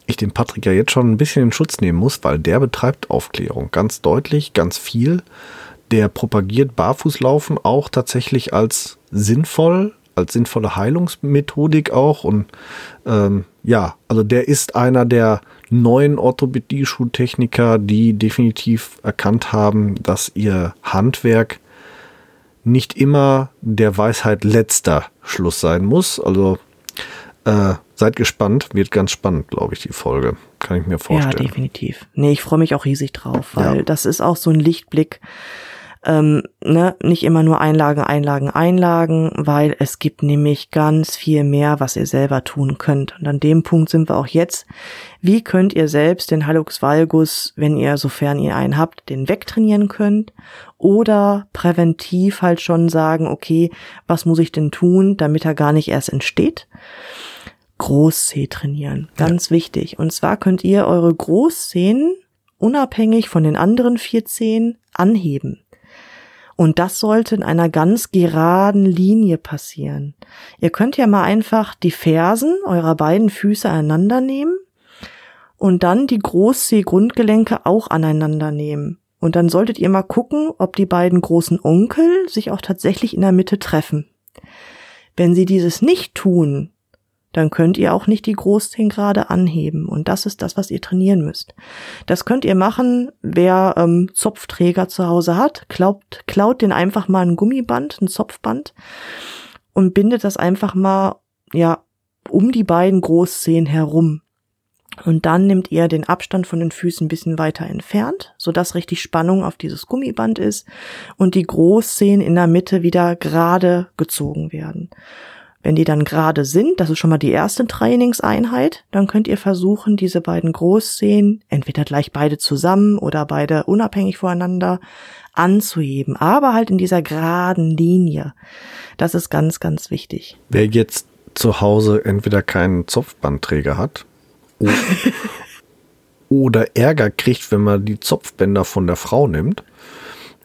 ich den Patrick ja jetzt schon ein bisschen in Schutz nehmen muss, weil der betreibt Aufklärung. Ganz deutlich, ganz viel. Der propagiert Barfußlaufen auch tatsächlich als sinnvoll, als sinnvolle Heilungsmethodik auch. Und ähm, ja, also der ist einer der neuen Orthopädie-Schuhtechniker, die definitiv erkannt haben, dass ihr Handwerk nicht immer der Weisheit letzter Schluss sein muss. Also äh, seid gespannt, wird ganz spannend, glaube ich, die Folge. Kann ich mir Ja, vorstellen. definitiv. Nee, ich freue mich auch riesig drauf, weil Ja. das ist auch so ein Lichtblick. Ähm, ne, nicht immer nur Einlagen, Einlagen, Einlagen, weil es gibt nämlich ganz viel mehr, was ihr selber tun könnt. Und an dem Punkt sind wir auch jetzt. Wie könnt ihr selbst den Hallux valgus, wenn ihr, sofern ihr einen habt, den wegtrainieren könnt? Oder präventiv halt schon sagen, okay, was muss ich denn tun, damit er gar nicht erst entsteht? Großzeh trainieren. Ganz wichtig. Und zwar könnt ihr eure Großzehen unabhängig von den anderen vier Zehen anheben. Und das sollte in einer ganz geraden Linie passieren. Ihr könnt ja mal einfach die Fersen eurer beiden Füße aneinander nehmen und dann die Großzeh-Grundgelenke auch aneinander nehmen. Und dann solltet ihr mal gucken, ob die beiden großen Onkel sich auch tatsächlich in der Mitte treffen. Wenn sie dieses nicht tun, dann könnt ihr auch nicht die Großzehen gerade anheben. Und das ist das, was ihr trainieren müsst. Das könnt ihr machen, wer ähm, Zopfträger zu Hause hat. Klaut, klaut den einfach mal ein Gummiband, ein Zopfband und bindet das einfach mal, ja, um die beiden Großzehen herum. Und dann nimmt ihr den Abstand von den Füßen ein bisschen weiter entfernt, sodass richtig Spannung auf dieses Gummiband ist und die Großzehen in der Mitte wieder gerade gezogen werden. Wenn die dann gerade sind, das ist schon mal die erste Trainingseinheit, dann könnt ihr versuchen, diese beiden Großzehen, entweder gleich beide zusammen oder beide unabhängig voneinander, anzuheben, aber halt in dieser geraden Linie. Das ist ganz, ganz wichtig. Wer jetzt zu Hause entweder keinen Zopfbandträger hat oder Ärger kriegt, wenn man die Zopfbänder von der Frau nimmt.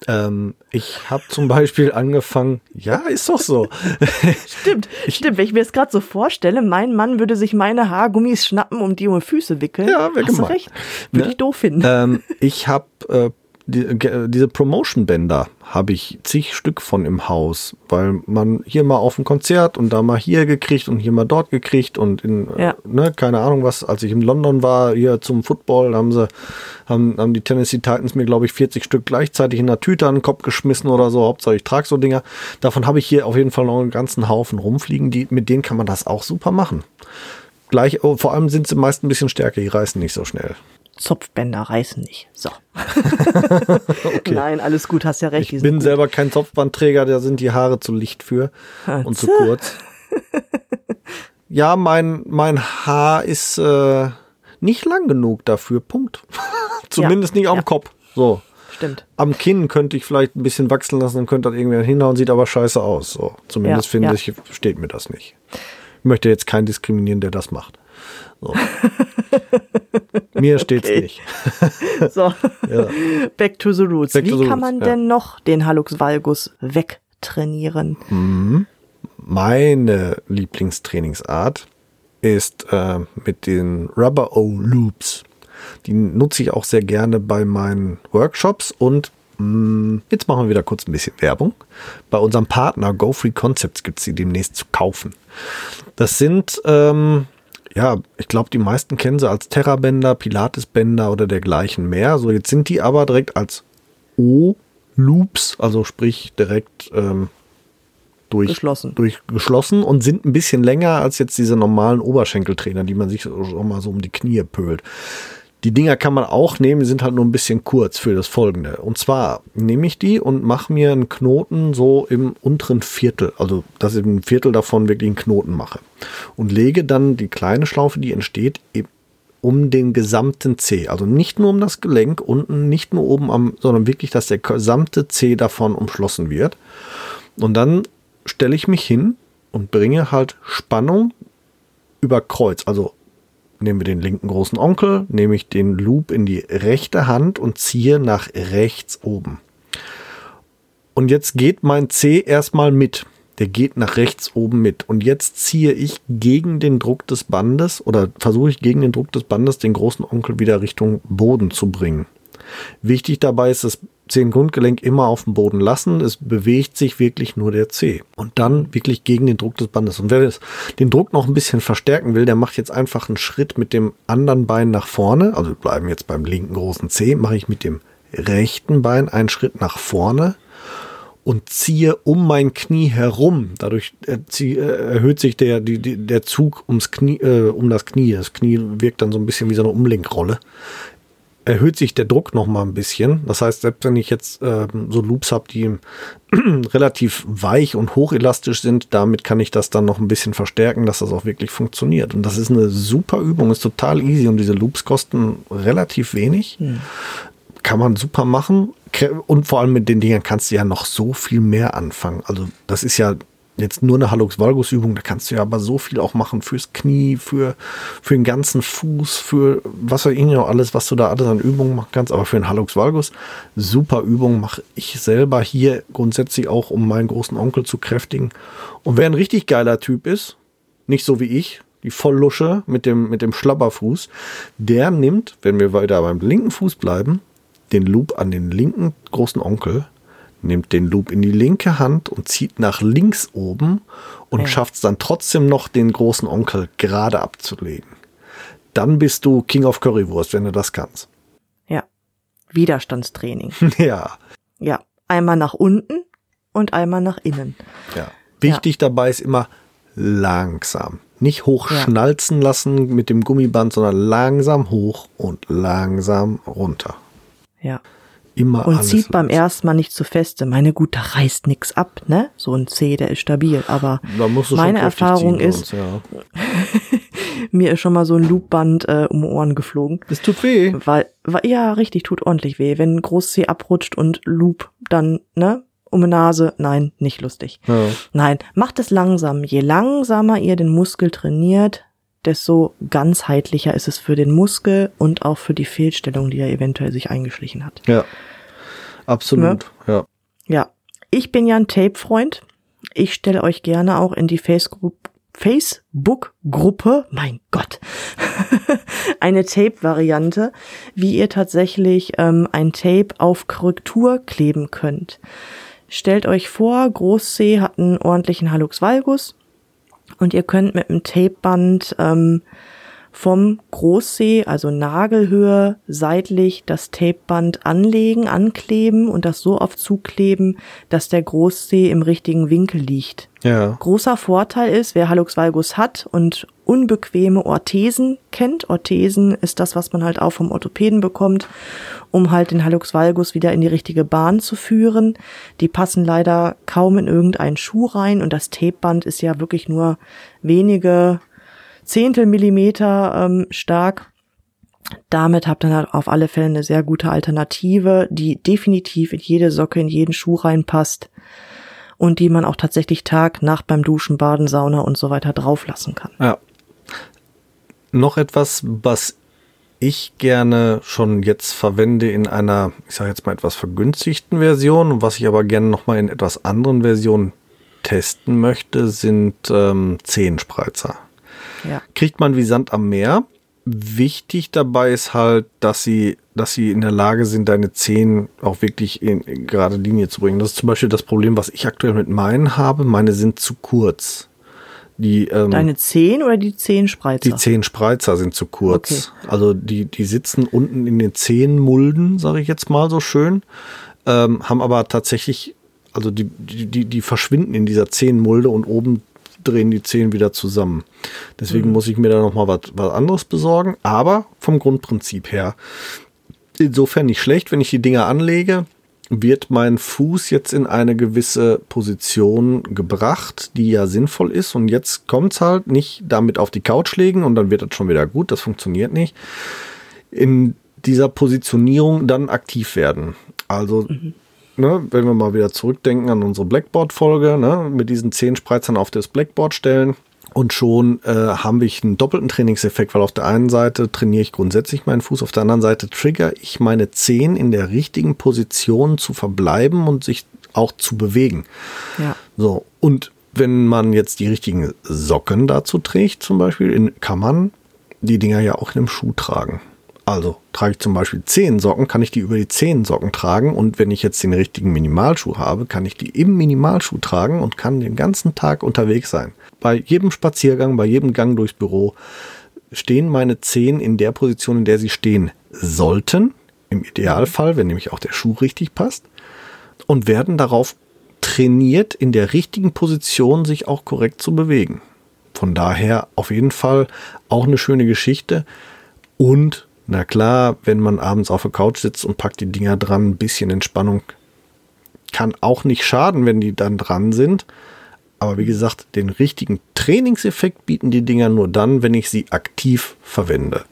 Ähm, ich habe zum Beispiel angefangen, ja, ist doch so. Stimmt, stimmt. Wenn ich mir das gerade so vorstelle, mein Mann würde sich meine Haargummis schnappen, um die um die Füße wickeln. Ja, wär Hast du gemein. recht. Würde Ne? ich doof finden. ähm, ich habe äh, die, diese Promotion-Bänder habe ich zig Stück von im Haus, weil man hier mal auf ein Konzert und da mal hier gekriegt und hier mal dort gekriegt und in, Ja. ne, keine Ahnung was, als ich in London war, hier zum Football, haben sie, haben, haben die Tennessee Titans mir, glaube ich, 40 Stück gleichzeitig in der Tüte an den Kopf geschmissen oder so, Hauptsache ich trage so Dinger. Davon habe ich hier auf jeden Fall noch einen ganzen Haufen rumfliegen, die, mit denen kann man das auch super machen. Gleich, oh, vor allem sind sie meist ein bisschen stärker, die reißen nicht so schnell. Zopfbänder reißen nicht. So. Nein, alles gut, hast ja recht. Ich bin gut. selber kein Zopfbandträger, da sind die Haare zu licht für und zu kurz. Ja, mein, mein Haar ist äh, nicht lang genug dafür, Punkt. Zumindest nicht am ja. Kopf. So. Stimmt. Am Kinn könnte ich vielleicht ein bisschen wachsen lassen, dann könnte das irgendwie hinhauen, sieht aber scheiße aus. So. Zumindest Ja, finde ja. ich, steht mir das nicht. Ich möchte jetzt keinen diskriminieren, der das macht. So. mir steht's Okay. nicht. So, Ja. back to the roots. Back Wie the kann roots, man ja. denn noch den Hallux valgus wegtrainieren? Meine Lieblingstrainingsart ist äh, mit den Rubber O Loops. Die nutze ich auch sehr gerne bei meinen Workshops und mh, jetzt machen wir wieder kurz ein bisschen Werbung. Bei unserem Partner Go Free Concepts gibt es die demnächst zu kaufen. Das sind, ähm, ja, ich glaube, die meisten kennen sie als Terrabänder, Pilatesbänder oder dergleichen mehr. So, jetzt sind die aber direkt als O-Loops, also sprich direkt ähm, durch, Geschlossen. durch geschlossen und sind ein bisschen länger als jetzt diese normalen Oberschenkeltrainer, die man sich schon mal so um die Knie pölt. Die Dinger kann man auch nehmen, sind halt nur ein bisschen kurz für das folgende. Und zwar nehme ich die und mache mir einen Knoten so im unteren Viertel, also dass ich ein Viertel davon wirklich einen Knoten mache. Und lege dann die kleine Schlaufe, die entsteht, um den gesamten Zeh. Also nicht nur um das Gelenk unten, nicht nur oben am, sondern wirklich, dass der gesamte Zeh davon umschlossen wird. Und dann stelle ich mich hin und bringe halt Spannung über Kreuz. Also nehmen wir den linken großen Onkel, nehme ich den Loop in die rechte Hand und ziehe nach rechts oben. Und jetzt geht mein C erstmal mit. Der geht nach rechts oben mit. Und jetzt ziehe ich gegen den Druck des Bandes oder versuche ich gegen den Druck des Bandes den großen Onkel wieder Richtung Boden zu bringen. Wichtig dabei ist das Zehengrundgelenk immer auf dem Boden lassen. Es bewegt sich wirklich nur der Zeh. Und dann wirklich gegen den Druck des Bandes. Und wer den Druck noch ein bisschen verstärken will, der macht jetzt einfach einen Schritt mit dem anderen Bein nach vorne. Also wir bleiben jetzt beim linken großen Zeh. Mache ich mit dem rechten Bein einen Schritt nach vorne und ziehe um mein Knie herum. Dadurch erzie- äh, erhöht sich der, die, der Zug ums Knie, äh, um das Knie. Das Knie wirkt dann so ein bisschen wie so eine Umlenkrolle. Erhöht sich der Druck noch mal ein bisschen. Das heißt, selbst wenn ich jetzt ähm, so Loops habe, die relativ weich und hochelastisch sind, damit kann ich das dann noch ein bisschen verstärken, dass das auch wirklich funktioniert. Und das ist eine super Übung, ist total easy und diese Loops kosten relativ wenig kann man super machen. Und vor allem mit den Dingern kannst du ja noch so viel mehr anfangen. Also das ist ja jetzt nur eine Hallux Valgus Übung, da kannst du ja aber so viel auch machen fürs Knie, für, für den ganzen Fuß, für was ich noch alles, was du da alles an Übungen machen kannst. Aber für den Hallux Valgus, super Übung, mache ich selber hier grundsätzlich auch, um meinen großen Onkel zu kräftigen. Und wer ein richtig geiler Typ ist, nicht so wie ich, die Volllusche mit dem, mit dem Schlabberfuß, der nimmt, wenn wir weiter beim linken Fuß bleiben, den Loop an den linken großen Onkel, nimmt den Loop in die linke Hand und zieht nach links oben und Ja. schafft es dann trotzdem noch, den großen Onkel gerade abzulegen. Dann bist du King of Currywurst, wenn du das kannst. Ja. Widerstandstraining. ja, Ja. Einmal nach unten und einmal nach innen. ja. Wichtig dabei ist immer langsam. Nicht hochschnalzen lassen mit dem Gummiband, sondern langsam hoch und langsam runter. Ja. Immer Und zieht beim ersten Mal nicht zu feste. Meine gut, da reißt nix ab, ne? So ein C, der ist stabil. Aber meine Erfahrung ist, sonst, ja. mir ist schon mal so ein Loopband äh, um Ohren geflogen. Es tut weh. Weil, weil, ja, richtig, tut ordentlich weh. Wenn ein Groß-C abrutscht und Loop, dann, ne? Um die Nase, nein, nicht lustig. Ja. Nein, macht es langsam. Je langsamer ihr den Muskel trainiert, desto ganzheitlicher ist es für den Muskel und auch für die Fehlstellung, die er eventuell sich eingeschlichen hat. Ja. Absolut. Ja. Ja, ich bin ja ein Tape-Freund. Ich stelle euch gerne auch in die Facebook- Facebook-Gruppe, mein Gott, eine Tape-Variante, wie ihr tatsächlich ähm, ein Tape auf Korrektur kleben könnt. Stellt euch vor, Großsee hat einen ordentlichen Hallux Valgus und ihr könnt mit einem Tapeband ähm, vom Großsee, also Nagelhöhe, seitlich das Tapeband anlegen, ankleben und das so oft zukleben, dass der Großsee im richtigen Winkel liegt. Ja. Großer Vorteil ist, wer Hallux valgus hat und unbequeme Orthesen kennt. Orthesen ist das, was man halt auch vom Orthopäden bekommt, um halt den Hallux valgus wieder in die richtige Bahn zu führen. Die passen leider kaum in irgendeinen Schuh rein und das Tapeband ist ja wirklich nur wenige Zehntel Millimeter ähm, stark. Damit habt ihr auf alle Fälle eine sehr gute Alternative, die definitiv in jede Socke, in jeden Schuh reinpasst und die man auch tatsächlich Tag, Nacht beim Duschen, Baden, Sauna und so weiter drauflassen kann. Ja. Noch etwas, was ich gerne schon jetzt verwende in einer, ich sage jetzt mal etwas vergünstigten Version was ich aber gerne noch mal in etwas anderen Versionen testen möchte, sind ähm, Zehenspreizer. Ja. Kriegt man wie Sand am Meer. Wichtig dabei ist halt, dass sie, dass sie in der Lage sind, deine Zehen auch wirklich in, in gerade Linie zu bringen. Das ist zum Beispiel das Problem, was ich aktuell mit meinen habe. Meine sind zu kurz. Die, ähm, Deine Zehen oder die Zehenspreizer? Die Zehenspreizer sind zu kurz. Okay. Also die, die sitzen unten in den Zehenmulden, sage ich jetzt mal so schön, ähm, haben aber tatsächlich, also die, die, die verschwinden in dieser Zehenmulde und oben drehen die Zehen wieder zusammen. Deswegen mhm. muss ich mir da noch mal was, was anderes besorgen. Aber vom Grundprinzip her, insofern nicht schlecht, wenn ich die Dinger anlege, wird mein Fuß jetzt in eine gewisse Position gebracht, die ja sinnvoll ist. Und jetzt kommt es halt nicht damit auf die Couch legen und dann wird das schon wieder gut. Das funktioniert nicht. In dieser Positionierung dann aktiv werden. Also mhm ne, wenn wir mal wieder zurückdenken an unsere Blackboard-Folge, ne, mit diesen zehn Spreizern auf das Blackboard stellen. Und schon äh, haben wir einen doppelten Trainingseffekt, weil auf der einen Seite trainiere ich grundsätzlich meinen Fuß, auf der anderen Seite trigger ich meine Zehen in der richtigen Position zu verbleiben und sich auch zu bewegen. Ja. So, und wenn man jetzt die richtigen Socken dazu trägt, zum Beispiel, kann man die Dinger ja auch in einem Schuh tragen. Also trage ich zum Beispiel zehn Socken, kann ich die über die zehn Socken tragen und wenn ich jetzt den richtigen Minimalschuh habe, kann ich die im Minimalschuh tragen und kann den ganzen Tag unterwegs sein. Bei jedem Spaziergang, bei jedem Gang durchs Büro stehen meine Zehen in der Position, in der sie stehen sollten, im Idealfall, wenn nämlich auch der Schuh richtig passt, und werden darauf trainiert, in der richtigen Position sich auch korrekt zu bewegen. Von daher auf jeden Fall auch eine schöne Geschichte und na klar, wenn man abends auf der Couch sitzt und packt die Dinger dran, ein bisschen Entspannung kann auch nicht schaden, wenn die dann dran sind. Aber wie gesagt, den richtigen Trainingseffekt bieten die Dinger nur dann, wenn ich sie aktiv verwende.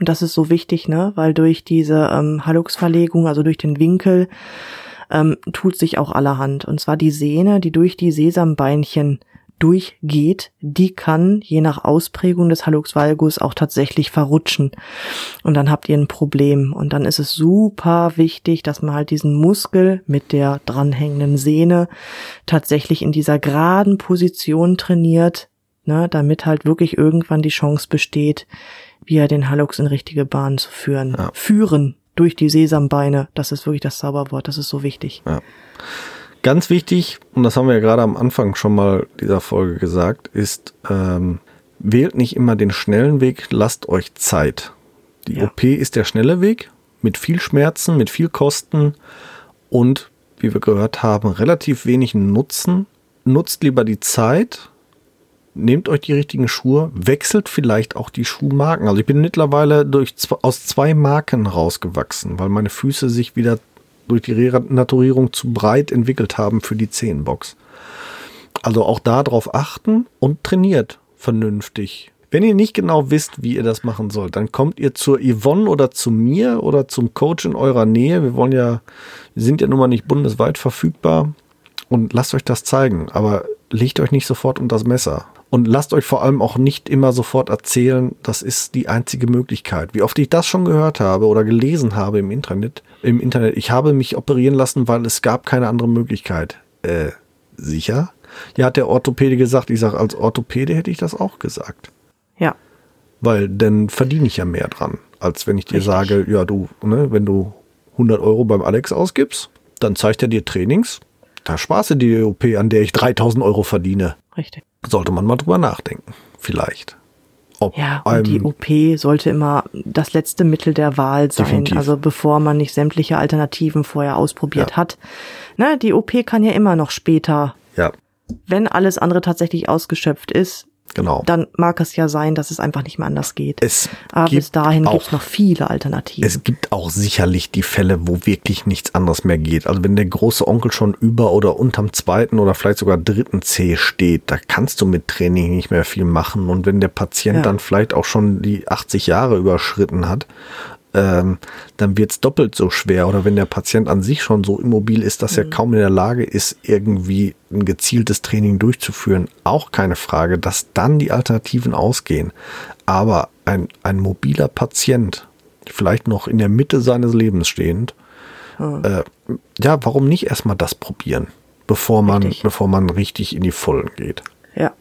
Und das ist so wichtig, ne? Weil durch diese ähm, Hallux-Verlegung, also durch den Winkel, ähm, tut sich auch allerhand. Und zwar die Sehne, die durch die Sesambeinchen durchgeht, die kann je nach Ausprägung des Hallux valgus auch tatsächlich verrutschen. Und dann habt ihr ein Problem. Und dann ist es super wichtig, dass man halt diesen Muskel mit der dranhängenden Sehne tatsächlich in dieser geraden Position trainiert, ne, damit halt wirklich irgendwann die Chance besteht, wieder den Hallux in richtige Bahn zu führen. Ja. Führen durch die Sesambeine, das ist wirklich das Zauberwort, das ist so wichtig. Ja. Ganz wichtig, und das haben wir ja gerade am Anfang schon mal dieser Folge gesagt, ist, ähm, wählt nicht immer den schnellen Weg, lasst euch Zeit. Die ja. OP ist der schnelle Weg mit viel Schmerzen, mit viel Kosten und, wie wir gehört haben, relativ wenig Nutzen. Nutzt lieber die Zeit, nehmt euch die richtigen Schuhe, wechselt vielleicht auch die Schuhmarken. Also ich bin mittlerweile durch, aus zwei Marken rausgewachsen, weil meine Füße sich wieder durch die Renaturierung zu breit entwickelt haben für die Zehenbox. Also auch darauf achten und trainiert vernünftig. Wenn ihr nicht genau wisst, wie ihr das machen sollt, dann kommt ihr zur Yvonne oder zu mir oder zum Coach in eurer Nähe. Wir wollen ja, wir sind ja nun mal nicht bundesweit verfügbar und lasst euch das zeigen. Aber legt euch nicht sofort unter das Messer. Und lasst euch vor allem auch nicht immer sofort erzählen, das ist die einzige Möglichkeit. Wie oft ich das schon gehört habe oder gelesen habe im Internet, im Internet, ich habe mich operieren lassen, weil es gab keine andere Möglichkeit. Äh, sicher? Ja, hat der Orthopäde gesagt. Ich sage, als Orthopäde hätte ich das auch gesagt. Ja. Weil dann verdiene ich ja mehr dran, als wenn ich dir Richtig. sage, ja, du, ne, wenn du 100 Euro beim Alex ausgibst, dann zeigt er dir Trainings. Da sparst du die OP, an der ich 3000 Euro verdiene. Richtig. Sollte man mal drüber nachdenken. Vielleicht. Ob Ja, und die OP sollte immer das letzte Mittel der Wahl sein. Definitiv. Also bevor man nicht sämtliche Alternativen vorher ausprobiert Ja. hat. Ne, die OP kann ja immer noch später, ja, wenn alles andere tatsächlich ausgeschöpft ist, genau. dann mag es ja sein, dass es einfach nicht mehr anders geht. Es Aber bis gibt dahin auch- gibt's noch viele Alternativen. Es gibt auch sicherlich die Fälle, wo wirklich nichts anderes mehr geht. Also wenn der große Onkel schon über oder unterm zweiten oder vielleicht sogar dritten C steht, da kannst du mit Training nicht mehr viel machen. Und wenn der Patient Ja. dann vielleicht auch schon die 80 Jahre überschritten hat, ähm, dann wird's doppelt so schwer. Oder wenn der Patient an sich schon so immobil ist, dass er kaum in der Lage ist, irgendwie ein gezieltes Training durchzuführen, auch keine Frage, dass dann die Alternativen ausgehen. Aber ein, ein mobiler Patient, vielleicht noch in der Mitte seines Lebens stehend, äh, ja, warum nicht erstmal das probieren, bevor man, Richtig. bevor man richtig in die Vollen geht? Ja.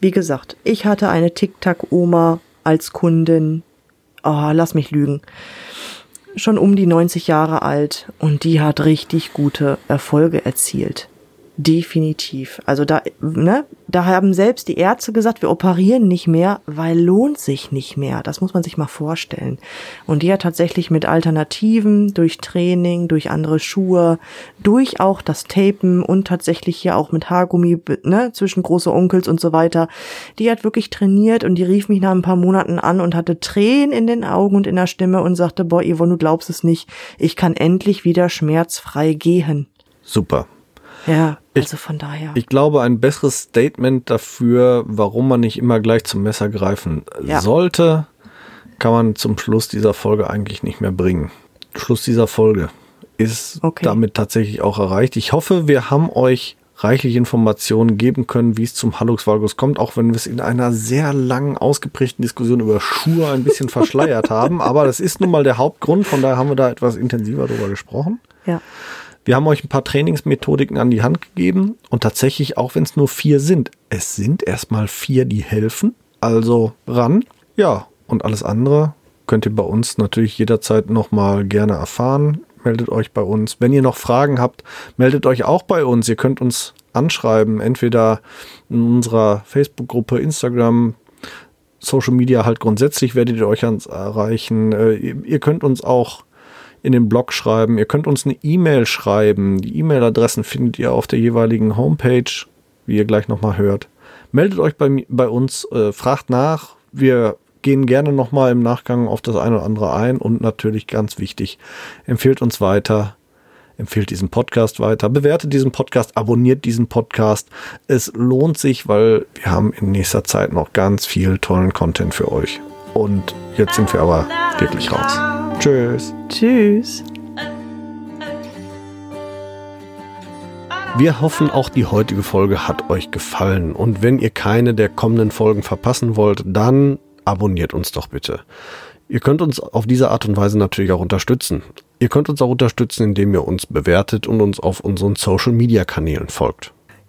Wie gesagt, ich hatte eine Tic-Tac-Oma als Kundin. Oh, lass mich lügen. Schon um die 90 Jahre alt und die hat richtig gute Erfolge erzielt. Definitiv. Also da, ne, da haben selbst die Ärzte gesagt, wir operieren nicht mehr, weil lohnt sich nicht mehr. Das muss man sich mal vorstellen. Und die hat tatsächlich mit Alternativen, durch Training, durch andere Schuhe, durch auch das Tapen und tatsächlich hier auch mit Haargummi, ne, zwischen große Onkels und so weiter. Die hat wirklich trainiert und die rief mich nach ein paar Monaten an und hatte Tränen in den Augen und in der Stimme und sagte, boah, Yvonne, du glaubst es nicht, ich kann endlich wieder schmerzfrei gehen. Super. Ja, Ich- also von daher. Ich glaube, ein besseres Statement dafür, warum man nicht immer gleich zum Messer greifen Ja. sollte, kann man zum Schluss dieser Folge eigentlich nicht mehr bringen. Schluss dieser Folge ist Okay. damit tatsächlich auch erreicht. Ich hoffe, wir haben euch reichlich Informationen geben können, wie es zum Hallux Valgus kommt, auch wenn wir es in einer sehr langen, ausgeprägten Diskussion über Schuhe ein bisschen verschleiert haben. Aber das ist nun mal der Hauptgrund, von daher haben wir da etwas intensiver drüber gesprochen. ja. Wir haben euch ein paar Trainingsmethodiken an die Hand gegeben und tatsächlich, auch wenn es nur vier sind, es sind erstmal vier, die helfen. Also ran. Ja, und alles andere könnt ihr bei uns natürlich jederzeit nochmal gerne erfahren. Meldet euch bei uns. Wenn ihr noch Fragen habt, meldet euch auch bei uns. Ihr könnt uns anschreiben, entweder in unserer Facebook-Gruppe, Instagram, Social Media halt grundsätzlich werdet ihr euch ans erreichen. Äh, ihr könnt uns auch in den Blog schreiben. Ihr könnt uns eine E-Mail schreiben. Die E-Mail-Adressen findet ihr auf der jeweiligen Homepage, wie ihr gleich nochmal hört. Meldet euch bei, bei uns, äh, fragt nach. Wir gehen gerne nochmal im Nachgang auf das eine oder andere ein und natürlich ganz wichtig, empfehlt uns weiter. Empfehlt diesen Podcast weiter, bewertet diesen Podcast, abonniert diesen Podcast. Es lohnt sich, weil wir haben in nächster Zeit noch ganz viel tollen Content für euch. Und jetzt sind wir aber wirklich raus. Tschüss. Tschüss. Wir hoffen, auch die heutige Folge hat euch gefallen. Und wenn ihr keine der kommenden Folgen verpassen wollt, dann abonniert uns doch bitte. Ihr könnt uns auf diese Art und Weise natürlich auch unterstützen. Ihr könnt uns auch unterstützen, indem ihr uns bewertet und uns auf unseren Social-Media-Kanälen folgt.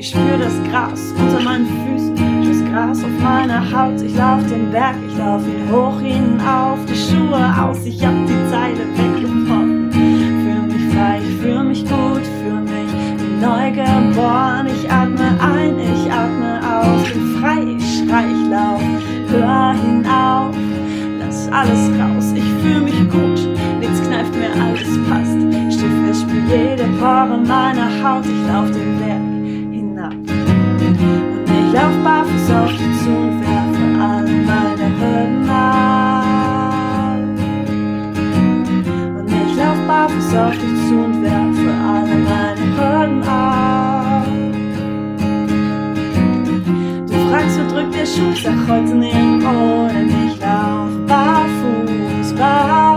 Ich spür das Gras unter meinen Füßen, das Gras auf meiner Haut. Ich lauf den Berg, ich lauf ihn hoch hinauf, die Schuhe aus, ich hab die Zeile weggebrochen. Fühl mich frei, ich fühl mich gut, fühl mich neu geboren. Ich atme ein, ich atme aus, bin frei, ich schrei, ich lauf, hör hinauf, lass alles raus. Ich fühl mich gut, nichts kneift mir, alles passt. Steh fest, spür jede Pore meiner Haut, ich lauf den Berg ich lauf barfuß auf dich zu und werfe alle meine Hürden ab. Und ich lauf barfuß auf dich zu und werfe alle meine Hürden ab. Du fragst, wo drückt der Schuh, sag heute nirgendwo, denn ich lauf barfuß, barfuß.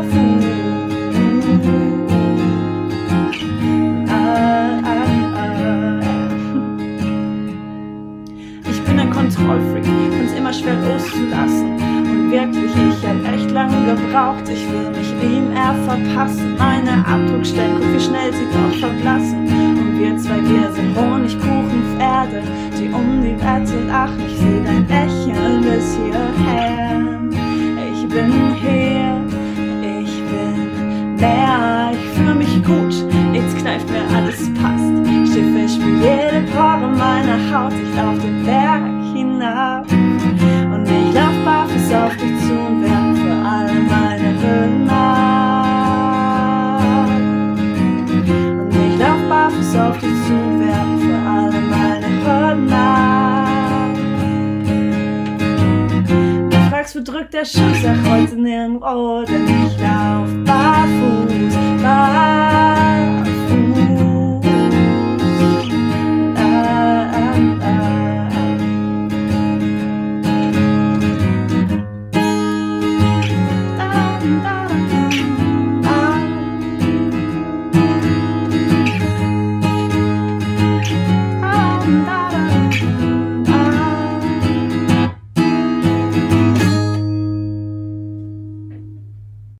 Ein Kontrollfreak, find's immer schwer loszulassen. Und wirklich, ich hab echt lange gebraucht. Ich will mich ihm eher verpassen. Meine Abdruckstellen, guck wie schnell sie doch verblassen. Und wir zwei, wir sind Honigkuchenpferde, die um die Wette lachen. Ich seh dein Lächeln bis hierher. Ich bin hier, ich bin mehr, ich fühl mich gut. Nichts kneift mir, alles passt. Steh fest, spür jede Pore meiner Haut. Ich lauf den Berg hinab. Und ich lauf barfuß auf dich zu und werfe alle meine Hüllen ab. Und ich lauf barfuß auf dich zu und werfe alle meine Hürden ab. Du fragst, wo drückt der Schuh, sag heute nirgendwo, denn ich lauf barfuß, barfuß.